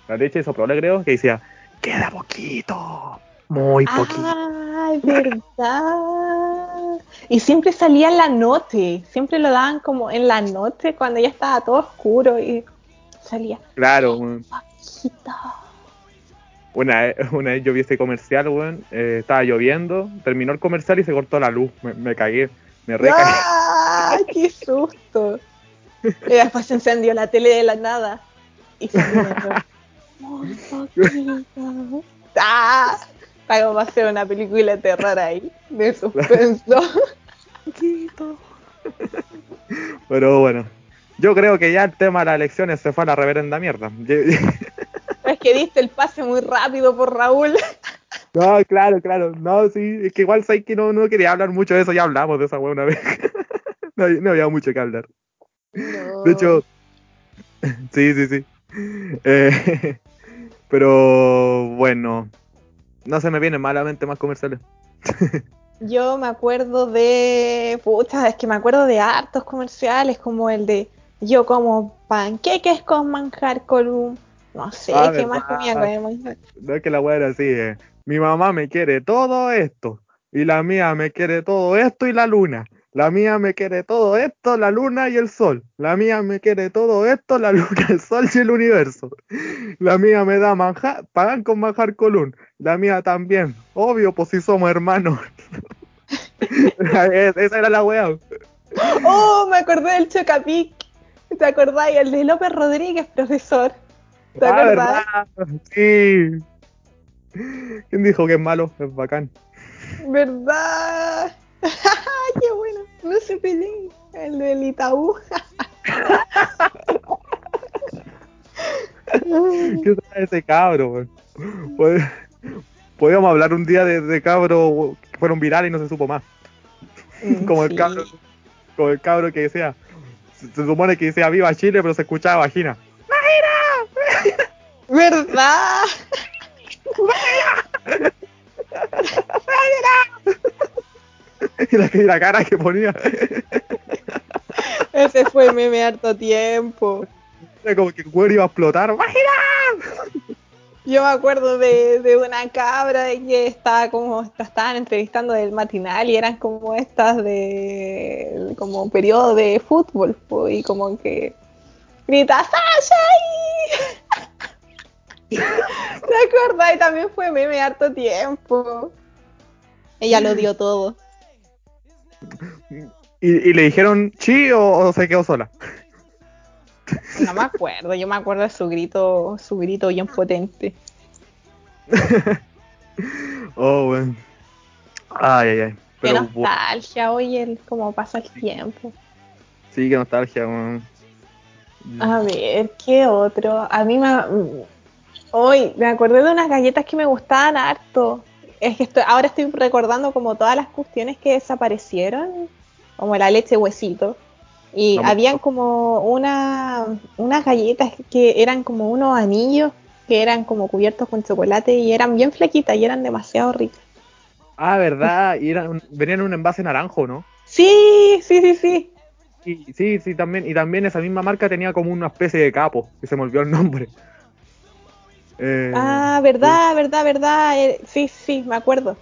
La leche de soprole, creo, que decía, queda poquito, muy poquito. Ah, es verdad. Y siempre salía en la noche. Siempre lo daban como en la noche cuando ya estaba todo oscuro y salía. Claro. Poquito. Una, vez- una vez yo vi ese comercial, weón, eh, estaba lloviendo, terminó el comercial y se cortó la luz, me, me cagué, me recagué. ¡Ah! <laughs> ¡Qué susto! Y después se encendió la tele de la nada. Y muy poquito. <laughs> ¡Ah! Para como hacer una película de terror ahí, de suspenso. Pero bueno, yo creo que ya el tema de las elecciones se fue a la reverenda mierda. <laughs> Es que diste el pase muy rápido por Raúl. <laughs> No, claro, claro. No, sí, es que igual sé que no, no quería hablar mucho de eso, ya hablamos de esa weá una vez. <laughs> no, había- no había mucho que hablar. De hecho, <laughs> sí, sí, sí. Eh, pero bueno, no se me vienen malamente más comerciales. Yo me acuerdo de. Pucha, es que me acuerdo de hartos comerciales, como el de Yo como panqueques con manjar column. No sé Ah, qué más comía con. No es que la weá era así, eh. Mi mamá me quiere todo esto. Y la mía me quiere todo esto y la luna. La mía me quiere todo esto, la luna y el sol. La mía me quiere todo esto, la <laughs> luna, el sol y el universo. La mía me da manjar, pagan con manjar colún. La mía también. Obvio, pues si somos hermanos. <laughs> Esa era la weá. Oh, me acordé del Chocapic. ¿Te acordáis? El de López Rodríguez, profesor. ¿Te Ah? ¿verdad? Sí. ¿Quién dijo que es malo? Es bacán. ¿Verdad? <laughs> ¡Qué bueno! No se peleen. El del Itaú. <laughs> ¿Qué trae ese cabro, Podríamos hablar un día de, de cabro que fueron virales y no se supo más. Como el cabro, como el cabro que decía, se, supone que decía viva Chile, pero se escuchaba vagina. ¿Verdad? Y <laughs> la, y la cara que ponía, Ese fue el meme harto tiempo. era como que el weón iba a explotar. ¡Vagina! Yo me acuerdo de, de una cabra de que estaba como estaban entrevistando del matinal y eran como estas de como periodo de fútbol y como que grita Sasha ahí". ¿Te acuerdas? Y también fue meme harto tiempo. Ella lo dio todo. Y, y le dijeron chi o, o se quedó sola. No me acuerdo, yo me acuerdo de su grito, su grito bien potente. <laughs> Oh, weón. Ay, ay, ay. Qué Pero, bu- nostalgia, oye, cómo pasa el tiempo. sí, qué nostalgia, weón. A ver, ¿qué otro? A mí me... Hoy me acordé de unas galletas que me gustaban harto. Es que estoy, ahora estoy recordando como todas las cuestiones que desaparecieron, como la leche huesito. Y No habían como una, unas galletas que eran como unos anillos que eran como cubiertos con chocolate y eran bien flequitas y eran demasiado ricas. Ah, verdad, y eran, venían en un envase naranjo, ¿no? Sí, sí, sí, sí. Y, sí, sí, también, y también esa misma marca tenía como una especie de capo, que se me olvidó el nombre. Eh, Ah, verdad, verdad, verdad. eh, Sí, sí, me acuerdo.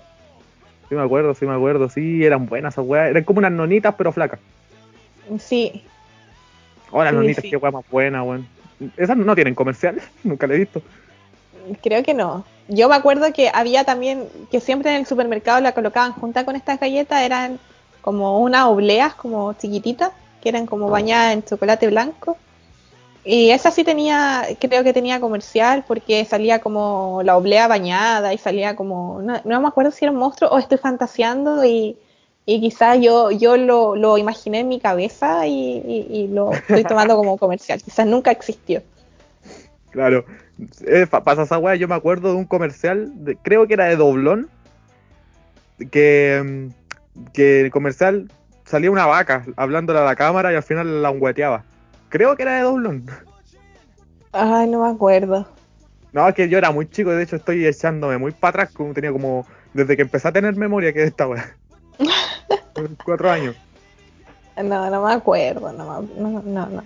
Sí, me acuerdo, sí me acuerdo, sí, eran buenas esas weas, eran como unas nonitas pero flacas. Sí, Oh, las Sí, nonitas, sí. qué wea más buena, weón. Esas no tienen comercial, <laughs> nunca la he visto. Creo que no. Yo me acuerdo que había también, que siempre en el supermercado la colocaban junta con estas galletas, eran como unas obleas como chiquititas, que eran como bañadas en chocolate blanco. Y esa sí tenía, creo que tenía comercial, porque salía como la oblea bañada y salía como, no, me acuerdo si era un monstruo o estoy fantaseando y, y quizás yo, yo lo, lo imaginé en mi cabeza y, y- lo estoy tomando como comercial. Quizás nunca existió. Claro, eh, pa- pasa esa wea, yo me acuerdo de un comercial, creo que era de doblón, que, mm, que el comercial salía una vaca hablándole a la cámara y al final la ungüeteaba. Creo que era de doblón. Ay, no me acuerdo. No, es que yo era muy chico, de hecho estoy echándome muy para atrás, como tenía como, desde que empecé a tener memoria que de esta wea. <laughs> Cuatro años. No, no me acuerdo, no, me- no, no, no.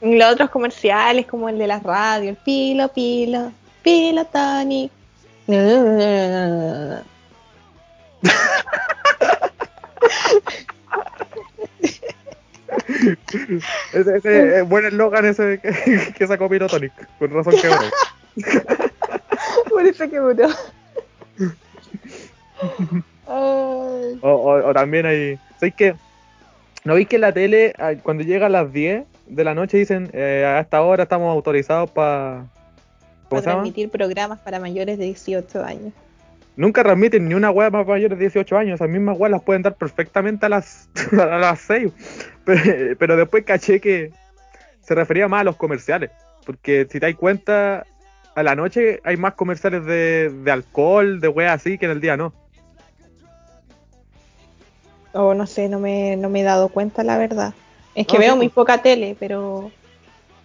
Los otros comerciales, como el de la radio, el pilo, pilo, pilo, Tony. <laughs> <laughs> No, no, no, no, no, no. Ese, ese es buen eslogan ese que, <laughs> que sacó Pirotonic, con razón que bueno. <laughs> Por eso que murió. Ay. O, o- o también hay. ¿Sabéis que? ¿No veis que en la tele, ah, cuando llega a las 10 de la noche, dicen eh, a esta hora estamos autorizados para. ¿Cómo Para transmitir programas para mayores de 18 años. Nunca transmiten ni una web más mayores de 18 años. Esas mismas weas las pueden dar perfectamente a las, <laughs> a las 6. Pero, pero después caché que se refería más a los comerciales. Porque si te das cuenta, a la noche hay más comerciales de, de alcohol, de weas así, que en el día no. O no sé, no me, no me he dado cuenta, la verdad. Es que No, sí, veo muy pues. poca tele, pero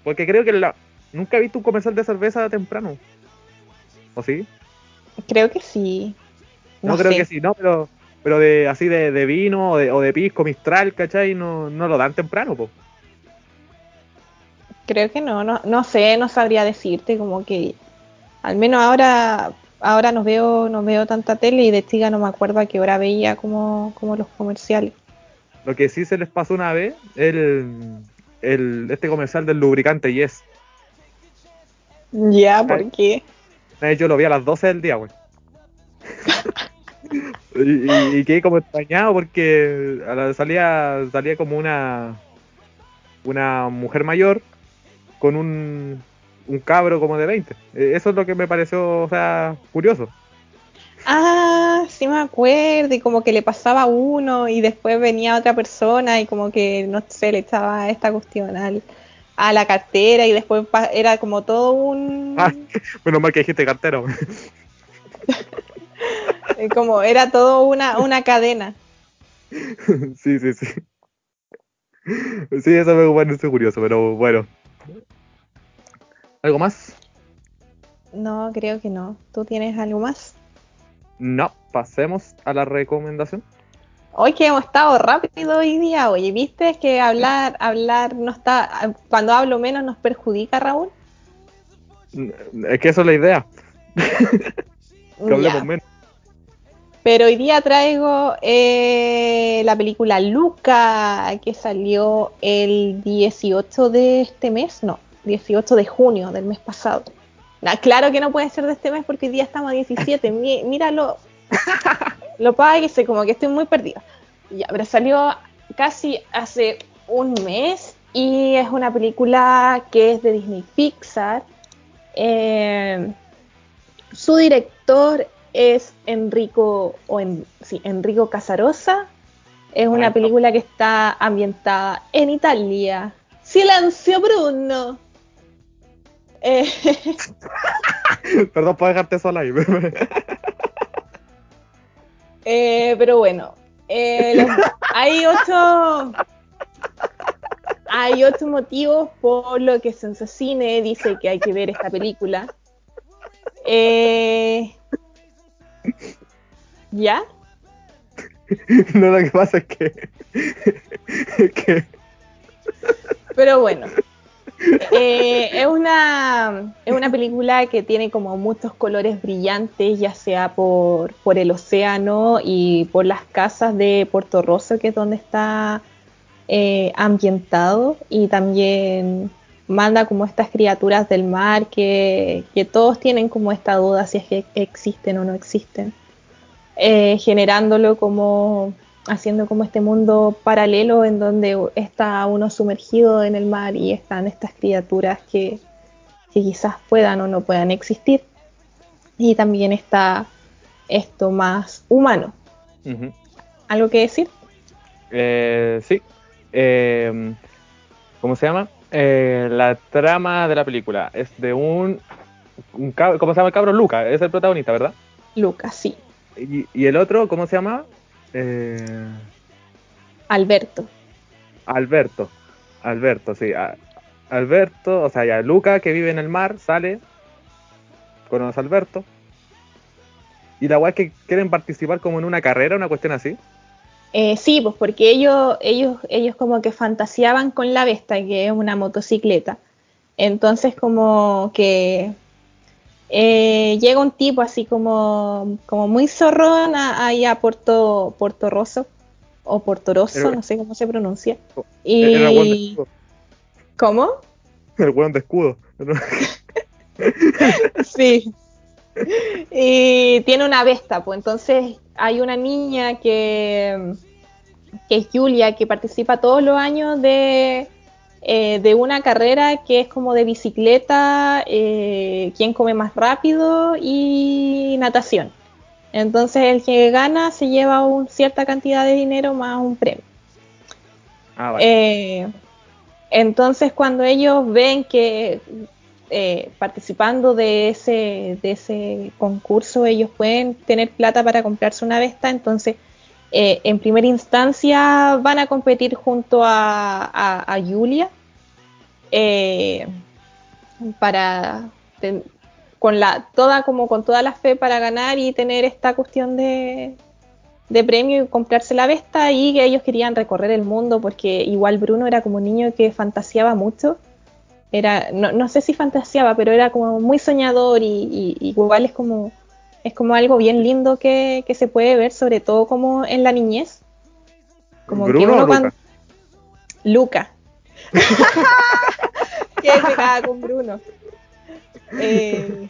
Porque creo que la, nunca he visto un comercial de cerveza temprano. ¿O sí? Creo que sí. No, No, creo sé. que sí, no, pero, pero de así de, de vino o de, o de pisco, mistral, ¿cachai? No, no lo dan temprano, po. Creo que no, no, no sé, no sabría decirte, como que al menos ahora, ahora no veo, no veo tanta tele y de chica no me acuerdo a qué hora veía como, como los comerciales. Lo que sí se les pasó una vez, el, el este comercial del lubricante Yes. Ya, ¿por qué? Yo lo vi a las 12 del día, güey. <laughs> y, y, quedé como extrañado porque salía, salía como una una mujer mayor con un, un cabro como de 20. E, eso es lo que me pareció, o sea, curioso. Ah, sí me acuerdo, y como que le pasaba a uno y después venía otra persona y como que, no sé, le echaba esta cuestión al, a la cartera y después era como todo un... Ah, <laughs> menos mal que dijiste cartera. <laughs> como era todo una, una cadena. <laughs> Sí, sí, sí. Sí, eso me parece curioso, pero bueno. ¿Algo más? No, creo que no. ¿Tú tienes algo más? No, pasemos a la recomendación. Hoy que hemos estado rápido hoy día, oye, ¿viste que hablar, hablar no está, cuando hablo menos nos perjudica, Raúl? Es que eso es la idea. <laughs> que hablemos menos. Pero hoy día traigo eh, la película Luca, que salió el 18 de este mes, no, 18 de junio del mes pasado. claro que no puede ser de este mes porque hoy día estamos a 17. míralo, <laughs> lo sé como que estoy muy perdida. Ya, pero salió casi hace un mes y es una película que es de Disney Pixar. Eh, su director es Enrico, o en, sí, Enrico Casarosa. Es una película que está ambientada en Italia. ¡Silencio, Bruno! Eh, <laughs> <laughs> Perdón por dejarte sola ahí. <laughs> eh, pero bueno, eh, hay ocho hay ocho motivos por lo que Sensacine dice que hay que ver esta película. Eh, ¿Ya? no, lo que pasa es que. Pero bueno. Eh, es, una, es una película que tiene como muchos colores brillantes, ya sea por, por el océano y por las casas de Puerto Rosso, que es donde está eh, ambientado, y también manda como estas criaturas del mar que, que, todos tienen como esta duda si es que existen o no existen. Eh, generándolo como haciendo como este mundo paralelo en donde está uno sumergido en el mar y están estas criaturas que, quizás puedan o no puedan existir. Y también está esto más humano. ¿Algo que decir? Eh, sí. Eh, ¿Cómo se llama? la trama de la película es de un, ¿cómo se llama el cabro? Luca, es el protagonista, ¿verdad? Luca, sí. ¿Y, el otro, cómo se llama? Eh... Alberto. Alberto. Alberto, sí. Alberto, o sea, ya Luca que vive en el mar, sale, conoce a Alberto. Y la weá es que quieren participar como en una carrera, una cuestión así. Eh, sí, pues porque ellos, ellos, ellos como que fantaseaban con la Vesta, que es una motocicleta. Entonces como que eh, llega un tipo así como, como muy zorrón ahí a Puerto, Puerto Rosso, o Portoroso, no sé cómo se pronuncia. Y... ¿Cómo? El hueón de escudo. <laughs> sí. Y tiene una besta, pues entonces hay una niña que, que es Julia, que participa todos los años de, eh, de una carrera que es como de bicicleta, eh, quién come más rápido y natación. Entonces el que gana se lleva una cierta cantidad de dinero más un premio. Ah, eh, entonces cuando ellos ven que participando de ese, de ese concurso ellos pueden tener plata para comprarse una Vesta, entonces eh, en primera instancia van a competir junto a, Julia eh, para con la toda como con toda la fe para ganar y tener esta cuestión de, de premio y comprarse la Vesta y que ellos querían recorrer el mundo porque igual Bruno era como un niño que fantaseaba mucho. Era no, no sé si fantaseaba pero era como muy soñador y igual es como es como algo bien lindo que, se puede ver, sobre todo como en la niñez. Como ¿Bruno que uno o cuando... Luca. <laughs> que pegada con Bruno. Eh,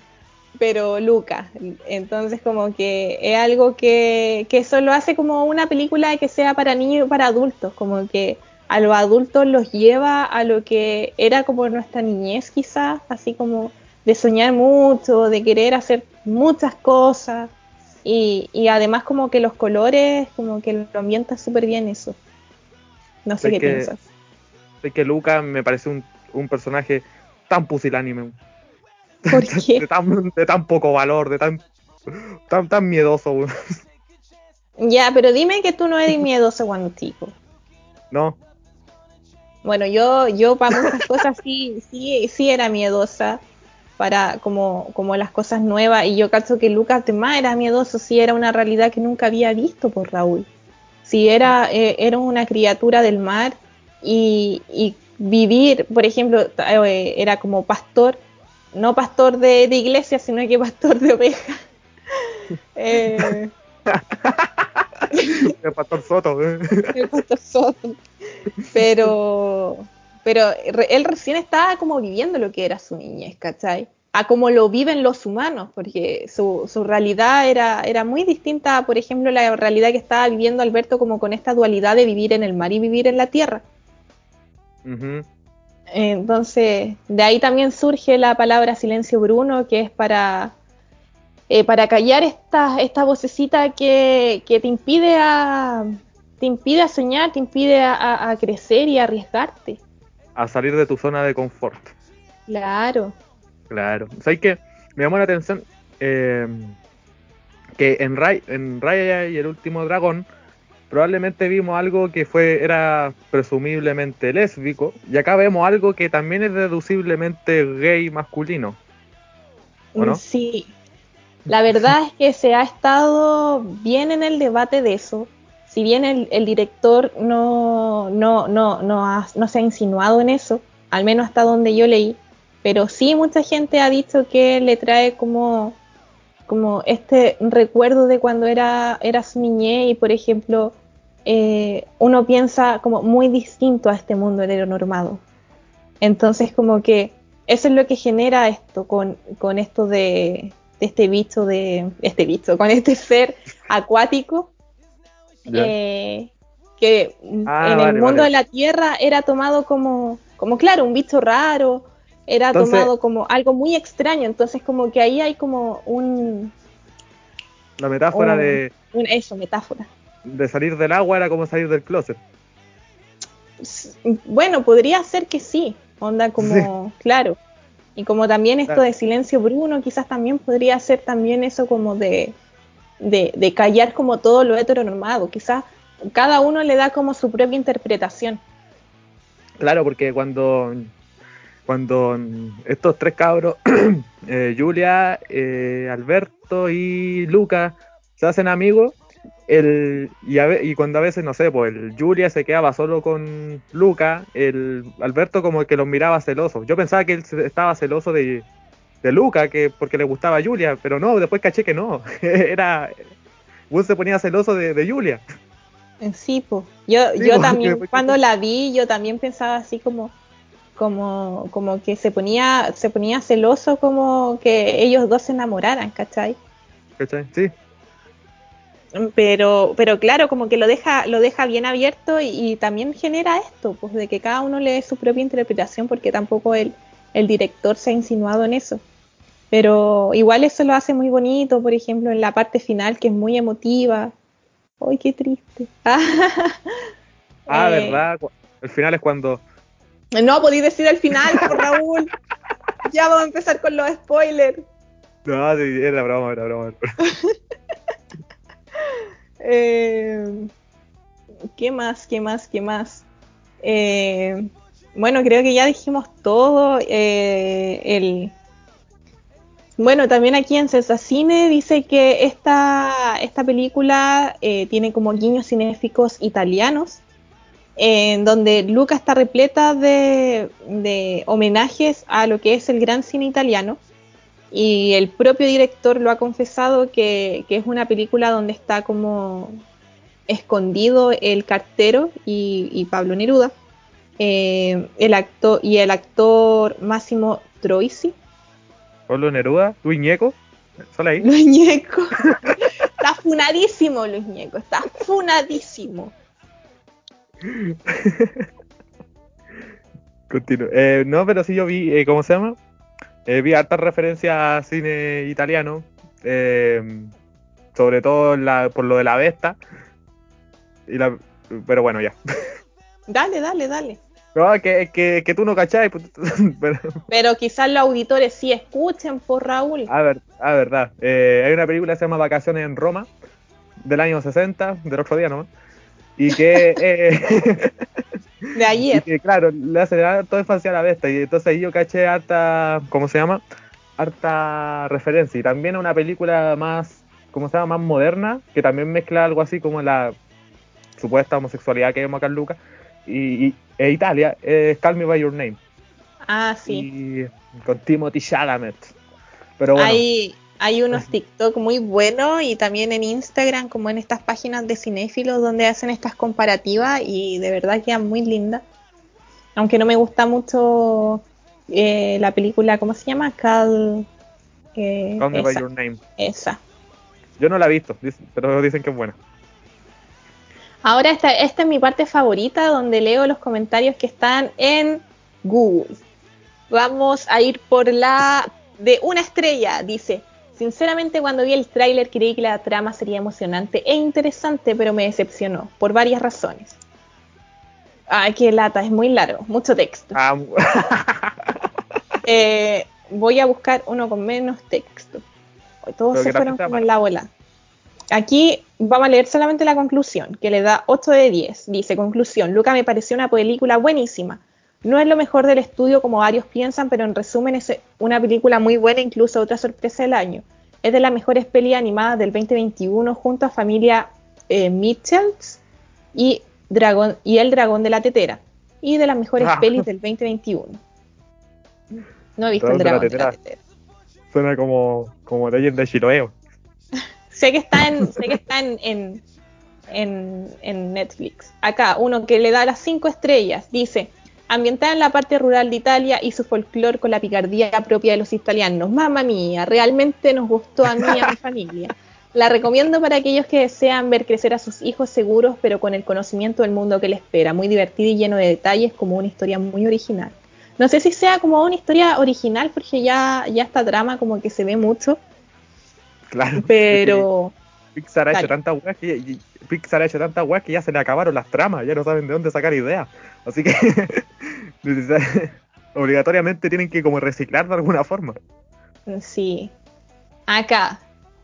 pero Luca. Entonces como que es algo que, que eso lo hace como una película que sea para niños y para adultos, como que a los adultos los lleva a lo que era como nuestra niñez quizás, así como de soñar mucho, de querer hacer muchas cosas y, y además como que los colores, como que lo ambienta súper bien eso. No sé qué que- piensas. Sé que Luca me parece un, un personaje tan pusilánime. ¿Por <laughs> de, qué? tan, de tan poco valor, de tan tan, tan miedoso. Ya, pero dime que tú no eres miedoso cuando chico. ¿no? Bueno, yo, yo para muchas cosas sí, sí, sí era miedosa para como, como las cosas nuevas y yo cacho que Lucas de más era miedoso si era una realidad que nunca había visto por Raúl. Si era, eh, era una criatura del mar y, y vivir, por ejemplo, eh, era como pastor, no pastor de, de iglesia, sino que pastor de ovejas. <laughs> Eh, <laughs> El pastor Soto, eh. el pastor Soto. Pero, pero él recién estaba como viviendo lo que era su niñez, ¿cachai? A como lo viven los humanos, porque su, su realidad era, era muy distinta, por ejemplo, la realidad que estaba viviendo Alberto como con esta dualidad de vivir en el mar y vivir en la tierra. Entonces, de ahí también surge la palabra silencio bruno, que es para, eh, para callar esta, esta vocecita que, que te impide a te impide a soñar, te impide a, a- a crecer y a arriesgarte. A salir de tu zona de confort. Claro. Claro. ¿Sabes qué? Me llamó la atención eh, que en, Ray, en Raya y el último dragón probablemente vimos algo que fue era presumiblemente lésbico y acá vemos algo que también es deduciblemente gay masculino. ¿O no? Sí. La verdad es que se ha estado bien en el debate de eso. Si bien el, director no, no, no, no, ha- no se ha insinuado en eso, al menos hasta donde yo leí, pero sí mucha gente ha dicho que le trae como, como este recuerdo de cuando era, era y, por ejemplo, eh, uno piensa como muy distinto a este mundo heteronormado. Entonces, como que eso es lo que genera esto con, con esto de, de este bicho, de este bicho, con este <laughs> ser acuático. Eh, que Ah, en vale, el mundo vale. de la Tierra era tomado como, como claro, un bicho raro, era Entonces- tomado como algo muy extraño, entonces como que ahí hay como un, La metáfora de, un eso, metáfora. de salir del agua era como salir del closet. Bueno, podría ser que sí, onda como, claro. Y como también esto Claro. de silencio Bruno, quizás también podría ser también eso como de, de, de callar como todo lo heteronormado. Quizás cada uno le da como su propia interpretación. Claro, porque cuando, cuando estos tres cabros, <clears throat> eh, Julia, eh, Alberto y Luca, se hacen amigos, el, y, a y cuando a veces, no sé, pues el Julia se quedaba solo con Luca, el Alberto como que los miraba celoso. Yo pensaba que él estaba celoso de, de Luca, que porque le gustaba a Julia, pero no, después caché que no. <laughs> Era. Gus se ponía celoso de, de Julia. En sí, po. Yo, Sí, yo po, <laughs> también, cuando la vi, yo también pensaba así como, como, como que se ponía, se ponía celoso como que ellos dos se enamoraran, ¿cachai? ¿Cachai? Sí. Pero, pero claro, como que lo deja, lo deja bien abierto y, y también genera esto, pues de que cada uno le dé su propia interpretación, porque tampoco el, el director se ha insinuado en eso. Pero igual eso lo hace muy bonito, por ejemplo, en la parte final, que es muy emotiva. ¡Ay, qué triste! <laughs> Ah, Eh, ¿verdad? El final es cuando. No podéis decir al final, por Raúl. <laughs> ya vamos a empezar con los spoilers. No, sí, era broma, era broma. <laughs> Eh, ¿Qué más? ¿Qué más? ¿Qué más? Eh, bueno, creo que ya dijimos todo. eh, el... Bueno, también aquí en Cine dice que esta, esta película eh, tiene como guiños cinéficos italianos, en donde Luca está repleta de, de homenajes a lo que es el gran cine italiano. Y el propio director lo ha confesado que, que es una película donde está como Escondido, el cartero y, Pablo Neruda. Eh, el actor y el actor Máximo Troisi. Pablo Neruda, Luis Ñeco, solo ahí. Luis Ñeco. <laughs> está funadísimo Luis Ñeco, está funadísimo. <laughs> Continúo. Eh, no, pero sí yo vi, eh, ¿cómo se llama? Eh, vi hartas referencias a cine italiano, sobre todo por lo de la Vesta. Y la, pero bueno, ya. <laughs> Dale, dale, dale. No, que, que, que tú no cacháis. Pues, <laughs> pero... quizás los auditores sí escuchen por Raúl. A ver, a verdad. hay una película que se llama Vacaciones en Roma, del año 60, del otro día, ¿no? Y que <laughs> de ayer. Y claro, le hace todo infancia a la bestia. Y entonces ahí yo caché harta, ¿cómo se llama? Harta referencia. Y también a una película más, ¿cómo se llama? Más moderna, que también mezcla algo así como la supuesta homosexualidad que vemos acá en Lucas. Y, e Italia, es Call Me By Your Name. Ah, sí. Y con Timothy Chalamet. Pero bueno. Ahí hay unos TikTok muy buenos y también en Instagram, como en estas páginas de cinéfilos donde hacen estas comparativas y de verdad quedan muy lindas. Aunque no me gusta mucho eh, la película, ¿cómo se llama? Call, eh, Call Me By Your Name. Esa. Yo no la he visto, pero dicen que es buena. Ahora esta, esta es mi parte favorita donde leo los comentarios que están en Google. Vamos a ir por la de una estrella. Dice, Sinceramente, cuando vi el tráiler creí que la trama sería emocionante e interesante, pero me decepcionó por varias razones. Ay, qué lata, es muy largo, mucho texto. Ah, <laughs> eh, voy a buscar uno con menos texto. Todos se fueron como en la bola. Aquí vamos a leer solamente la conclusión, que le da 8 de 10. Dice, conclusión, Luca me pareció una película buenísima. No es lo mejor del estudio como varios piensan, pero en resumen es una película muy buena, incluso otra sorpresa del año. Es de las mejores pelis animadas del 2021 junto a familia eh, Mitchells y, Dragón, y El Dragón de la Tetera. Y de las mejores ah. pelis del 2021. No he visto El Dragón de la Tetera. Suena como, como leyenda de Shiroeo. Sé que está en, sé que está en, en, en Netflix. Acá, uno que le da las cinco estrellas, dice, ambientada en la parte rural de Italia y su folclore con la picardía propia de los italianos. Mamma mía, realmente nos gustó a mí y a mi <laughs> familia. La recomiendo para aquellos que desean ver crecer a sus hijos seguros, pero con el conocimiento del mundo que les espera. Muy divertido y lleno de detalles, como una historia muy original. No sé si sea como una historia original, porque ya, ya esta trama como que se ve mucho. Claro. <laughs> Pero. Pixar ha hecho tanta que, Pixar ha hecho tanta que ya se le acabaron las tramas, ya no saben de dónde sacar ideas. Así que <laughs> obligatoriamente tienen que como reciclar de alguna forma. Sí. Acá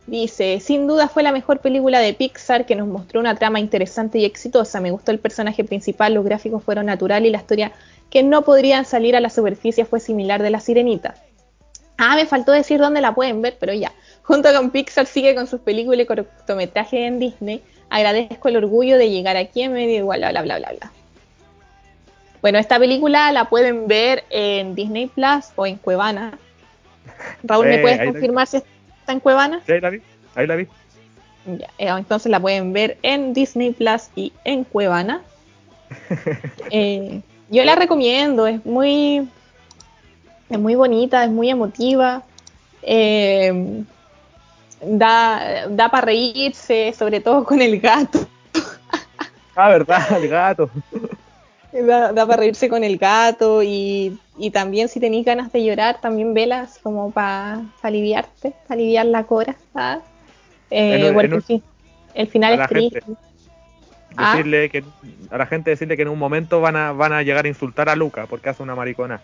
dice, sin duda fue la mejor película de Pixar que nos mostró una trama interesante y exitosa. Me gustó el personaje principal, los gráficos fueron naturales y la historia que no podrían salir a la superficie fue similar de La Sirenita. Ah, me faltó decir dónde la pueden ver, pero ya. Junto con Pixar sigue con sus películas y cortometrajes en Disney. Agradezco el orgullo de llegar aquí en medio igual, bla, bla, bla, bla, bla. Bueno, esta película la pueden ver en Disney Plus o en Cuevana. Raúl, ¿me eh, puedes confirmar si está en Cuevana? Sí, ahí la vi. Ahí la vi. Ya, eh, entonces la pueden ver en Disney Plus y en Cuevana. <laughs> Eh, yo la recomiendo, es muy, es muy bonita, es muy emotiva. Da da para reírse, sobre todo con el gato. <laughs> ah, verdad, el gato. Da, para reírse con el gato y, también si tenéis ganas de llorar, también velas como para aliviarte, para aliviar la cora. Eh, bueno, el final es triste. ¿Ah? Decirle que, a la gente decirle que en un momento van a, van a llegar a insultar a Luca porque hace una maricona.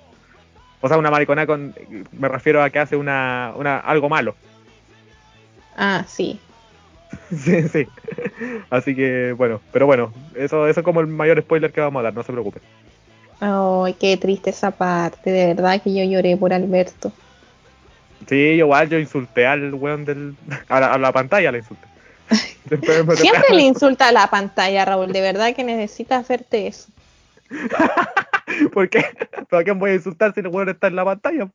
O sea, una maricona con, me refiero a que hace una, una algo malo. Ah, sí. <laughs> sí, sí. Así que bueno, pero bueno, eso, eso es como el mayor spoiler que vamos a dar, no se preocupen. Ay, qué triste esa parte, de verdad que yo lloré por Alberto. Sí, igual yo insulté al weón del. A la, pantalla le insulté. <laughs> Siempre le insulta a la pantalla, Raúl, de verdad que necesitas verte eso. <laughs> ¿Por qué? ¿Para qué voy a insultar si el weón está en la pantalla?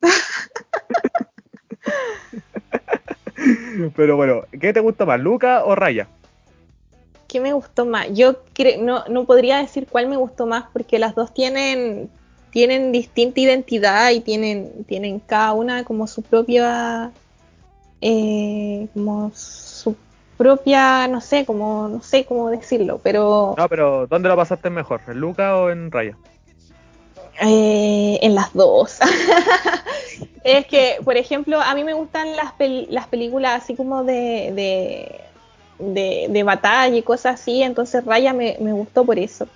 Pero bueno, ¿qué te gusta más, Luca o Raya? ¿qué me gustó más? Yo no, no podría decir cuál me gustó más porque las dos tienen, tienen distinta identidad y tienen, tienen cada una como su propia, eh, como su propia, no sé, como, no sé cómo decirlo, pero... No, pero ¿dónde lo pasaste mejor? ¿En Luca o en Raya? Eh, en las dos. <laughs> es que, por ejemplo, a mí me gustan las, las películas así como de, de, de, batalla y cosas así, entonces Raya me, me, gustó por eso.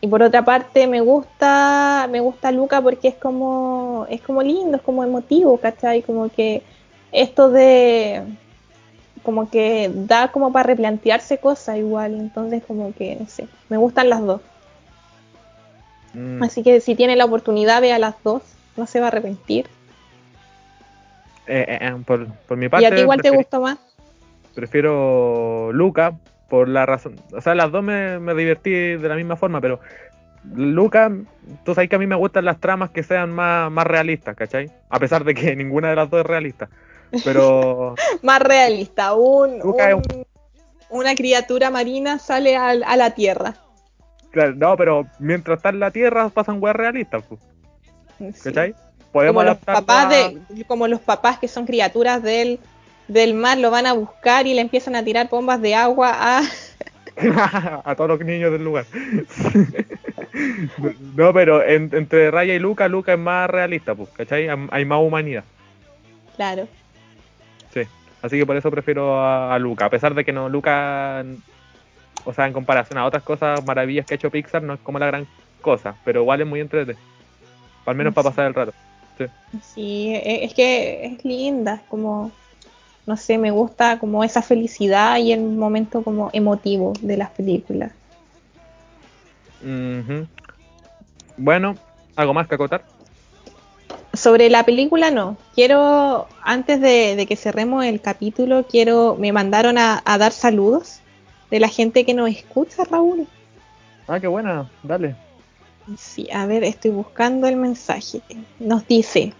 Y por otra parte me gusta, me gusta Luca porque es como, es como lindo, es como emotivo, ¿cachai? Como que esto de, como que da como para replantearse cosas igual, entonces como que, no sé, me gustan las dos. Mm. Así que si tiene la oportunidad, vea las dos, no se va a arrepentir. Eh, eh, eh, por, por, mi parte. ¿Y a ti igual te gustó más? Prefiero Luca, por la razón. O sea, las dos me, me divertí de la misma forma, pero Luca, tú sabes que a mí me gustan las tramas que sean más, más realistas, ¿cachai? A pesar de que <laughs> ninguna de las dos es realista. Pero. <laughs> más realista, un, un, una criatura marina sale a, a la tierra. Claro, no, pero mientras está en la tierra pasan weas realistas, pues. ¿cachai? Podemos como los papás de, como los papás que son criaturas del, del mar lo van a buscar y le empiezan a tirar bombas de agua a <laughs> a todos los niños del lugar. <laughs> no, pero entre Raya y Luca, Luca es más realista, pues, ¿cachai? Hay más humanidad. Claro. Sí, así que por eso prefiero a, a Luca, a pesar de que no, Luca o sea, en comparación a otras cosas, maravillas que ha hecho Pixar, no es como la gran cosa, pero igual es muy entretenido. Al menos para pasar el rato. Sí. sí, e, es que es linda, como, no sé, me gusta como esa felicidad y el momento como emotivo de las películas. Bueno, ¿algo más que acotar? Sobre la película no. Quiero, antes de, que cerremos el capítulo, quiero, me mandaron a dar saludos de la gente que nos escucha, Raúl. Ah, qué buena, dale. Sí, a ver, estoy buscando el mensaje. Nos dice,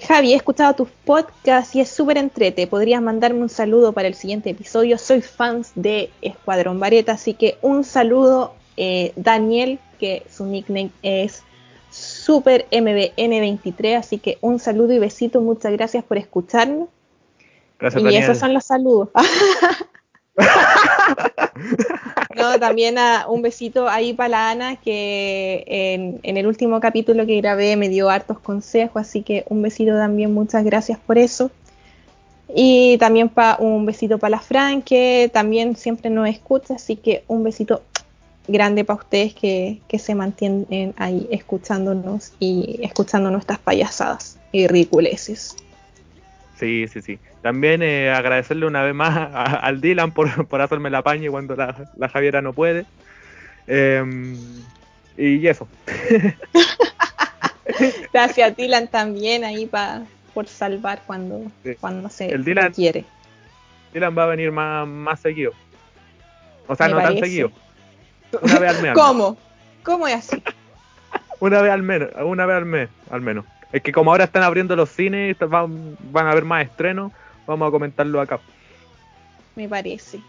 Javi, he escuchado tus podcasts y es súper entrete. ¿Podrías mandarme un saludo para el siguiente episodio? Soy fans de Escuadrón Vareta, así que un saludo, eh, Daniel, que su nickname es Super MBN23, así que un saludo y besito, muchas gracias por escucharnos. Gracias, y esos son los saludos. <laughs> no, también un besito ahí para la Ana, que en, el último capítulo que grabé me dio hartos consejos, así que un besito también, muchas gracias por eso. Y también pa, un besito para la Fran, que también siempre nos escucha, así que un besito grande para ustedes que, que, se mantienen ahí escuchándonos y escuchando nuestras payasadas y ridiculeces. Sí, sí, sí. También eh, agradecerle una vez más al Dylan por, <laughs> por, hacerme la paña cuando la, la Javiera no puede. Em, y eso. <laughs> Gracias Dylan también ahí pa, por salvar cuando, cuando se el Dylan, quiere. Dylan va a venir más, más seguido. O sea, no tan seguido. Una vez al <laughs> mes. ¿Cómo? ¿Cómo es así? una vez al menos, una vez al mes, al menos. Es que como ahora están abriendo los cines, van, van a haber más estrenos, vamos a comentarlo acá. Me parece.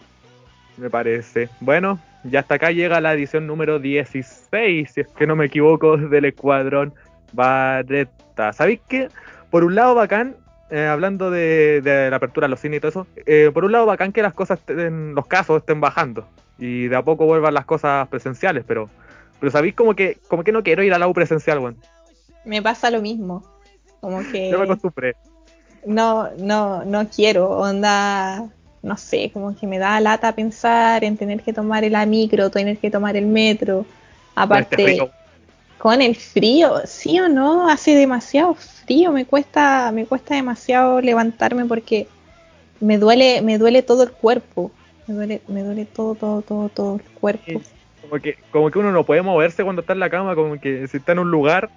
Me parece. Bueno, ya hasta acá llega la edición número 16, si es que no me equivoco, del Escuadrón Barreta. ¿Sabéis qué? Por un lado, bacán, eh, hablando de, la apertura de los cines y todo eso, eh, por un lado, bacán que las cosas, en los casos estén bajando y de a poco vuelvan las cosas presenciales, pero, pero ¿sabéis como que, como que no quiero ir al lado presencial, bueno? Me pasa lo mismo. Como que. Yo me acostumbré. No, no, no quiero, onda, no sé, como que me da lata pensar en tener que tomar el micro, tener que tomar el metro. Aparte, con el frío, sí o no, hace demasiado frío, me cuesta, me cuesta demasiado levantarme porque me duele, me duele todo el cuerpo, me duele, me duele todo, todo, todo, todo el cuerpo. Como que, como que uno no puede moverse cuando está en la cama, como que si está en un lugar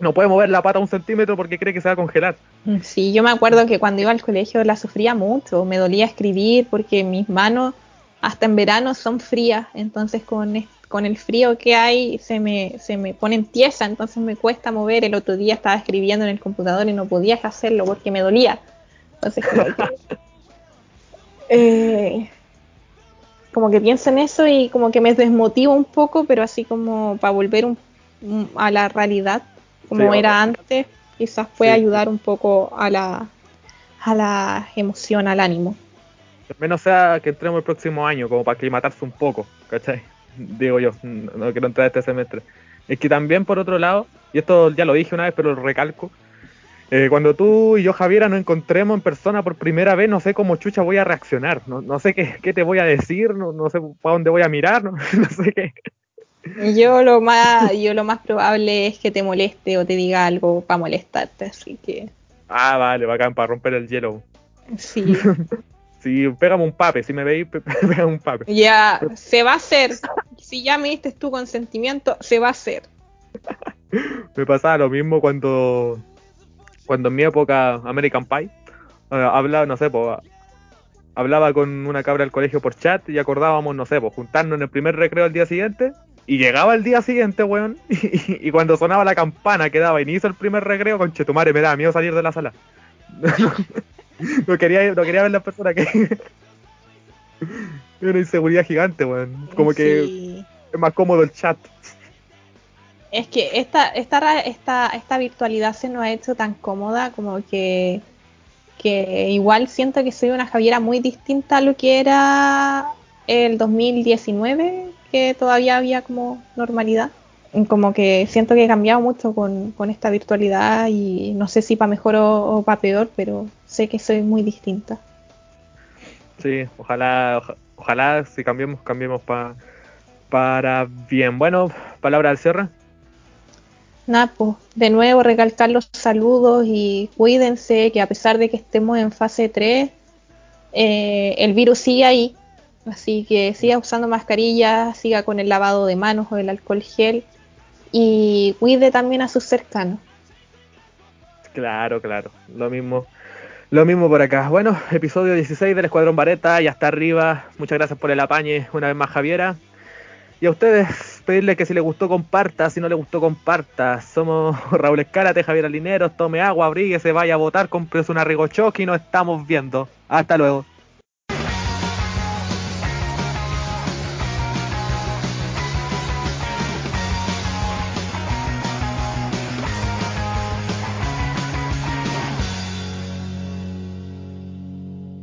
no puede mover la pata un centímetro porque cree que se va a congelar. Sí, yo me acuerdo que cuando iba al colegio la sufría mucho, me dolía escribir porque mis manos hasta en verano son frías, entonces con, con el frío que hay se me, se me ponen tiesa, entonces me cuesta mover. El otro día estaba escribiendo en el computador y no podía hacerlo porque me dolía. Entonces, <laughs> eh, como que pienso en eso y como que me desmotivo un poco, pero así como para volver a la realidad, como era antes, quizás puede ayudar un poco a la, a la emoción, al ánimo. Al menos sea que entremos el próximo año, como para aclimatarse un poco, ¿cachai? <laughs> Digo yo, no quiero entrar este semestre. Es que también, por otro lado, y esto ya lo dije una vez, pero lo recalco, eh, cuando tú y yo, Javiera, nos encontremos en persona por primera vez, no sé cómo chucha voy a reaccionar, no, no sé qué, qué, te voy a decir, no, no sé para dónde voy a mirar, <laughs> no, no, sé qué. Yo lo más, yo lo más probable es que te moleste o te diga algo para molestarte, así que. Ah, vale, bacán, para romper el hielo. Sí. <laughs> sí, pégame un pape, si me veis, <laughs> pégame un pape. Ya, se va a hacer. Si ya me diste tu consentimiento, se va a hacer. <laughs> me pasaba lo mismo cuando cuando en mi época American Pie eh, hablaba, no sé, pues hablaba con una cabra del colegio por chat y acordábamos, no sé, pues juntarnos en el primer recreo al día siguiente y llegaba el día siguiente, weón, <laughs> y, cuando sonaba la campana que daba inicio al primer recreo, con Chetumare me daba miedo salir de la sala. <laughs> no, quería, no quería ver las personas que... <laughs> una inseguridad gigante, weón. Como que es más cómodo el chat. Es que esta, esta, esta, esta virtualidad se nos ha hecho tan cómoda como que, que igual siento que soy una Javiera muy distinta a lo que era el 2019, que todavía había como normalidad. Como que siento que he cambiado mucho con, esta virtualidad y no sé si para mejor o, para peor, pero sé que soy muy distinta. Sí, ojalá, ojalá si cambiemos, cambiemos pa, para bien. Bueno, palabra al cierre. Napo, de nuevo recalcar los saludos y cuídense que a pesar de que estemos en fase 3, eh, el virus sigue ahí. Así que siga usando mascarilla, siga con el lavado de manos o el alcohol gel y cuide también a sus cercanos. Claro, claro, lo mismo. Lo mismo por acá. Bueno, episodio 16 del Escuadrón Vareta, ya está arriba. Muchas gracias por el apañe una vez más, Javiera. Y a ustedes, pedirles que si les gustó, comparta. Si no les gustó, comparta. Somos <laughs> Raúl Escárate, Javier Alineros. Tome agua, abríguese, vaya a votar, compres una Rigochoki y nos estamos viendo. Hasta luego.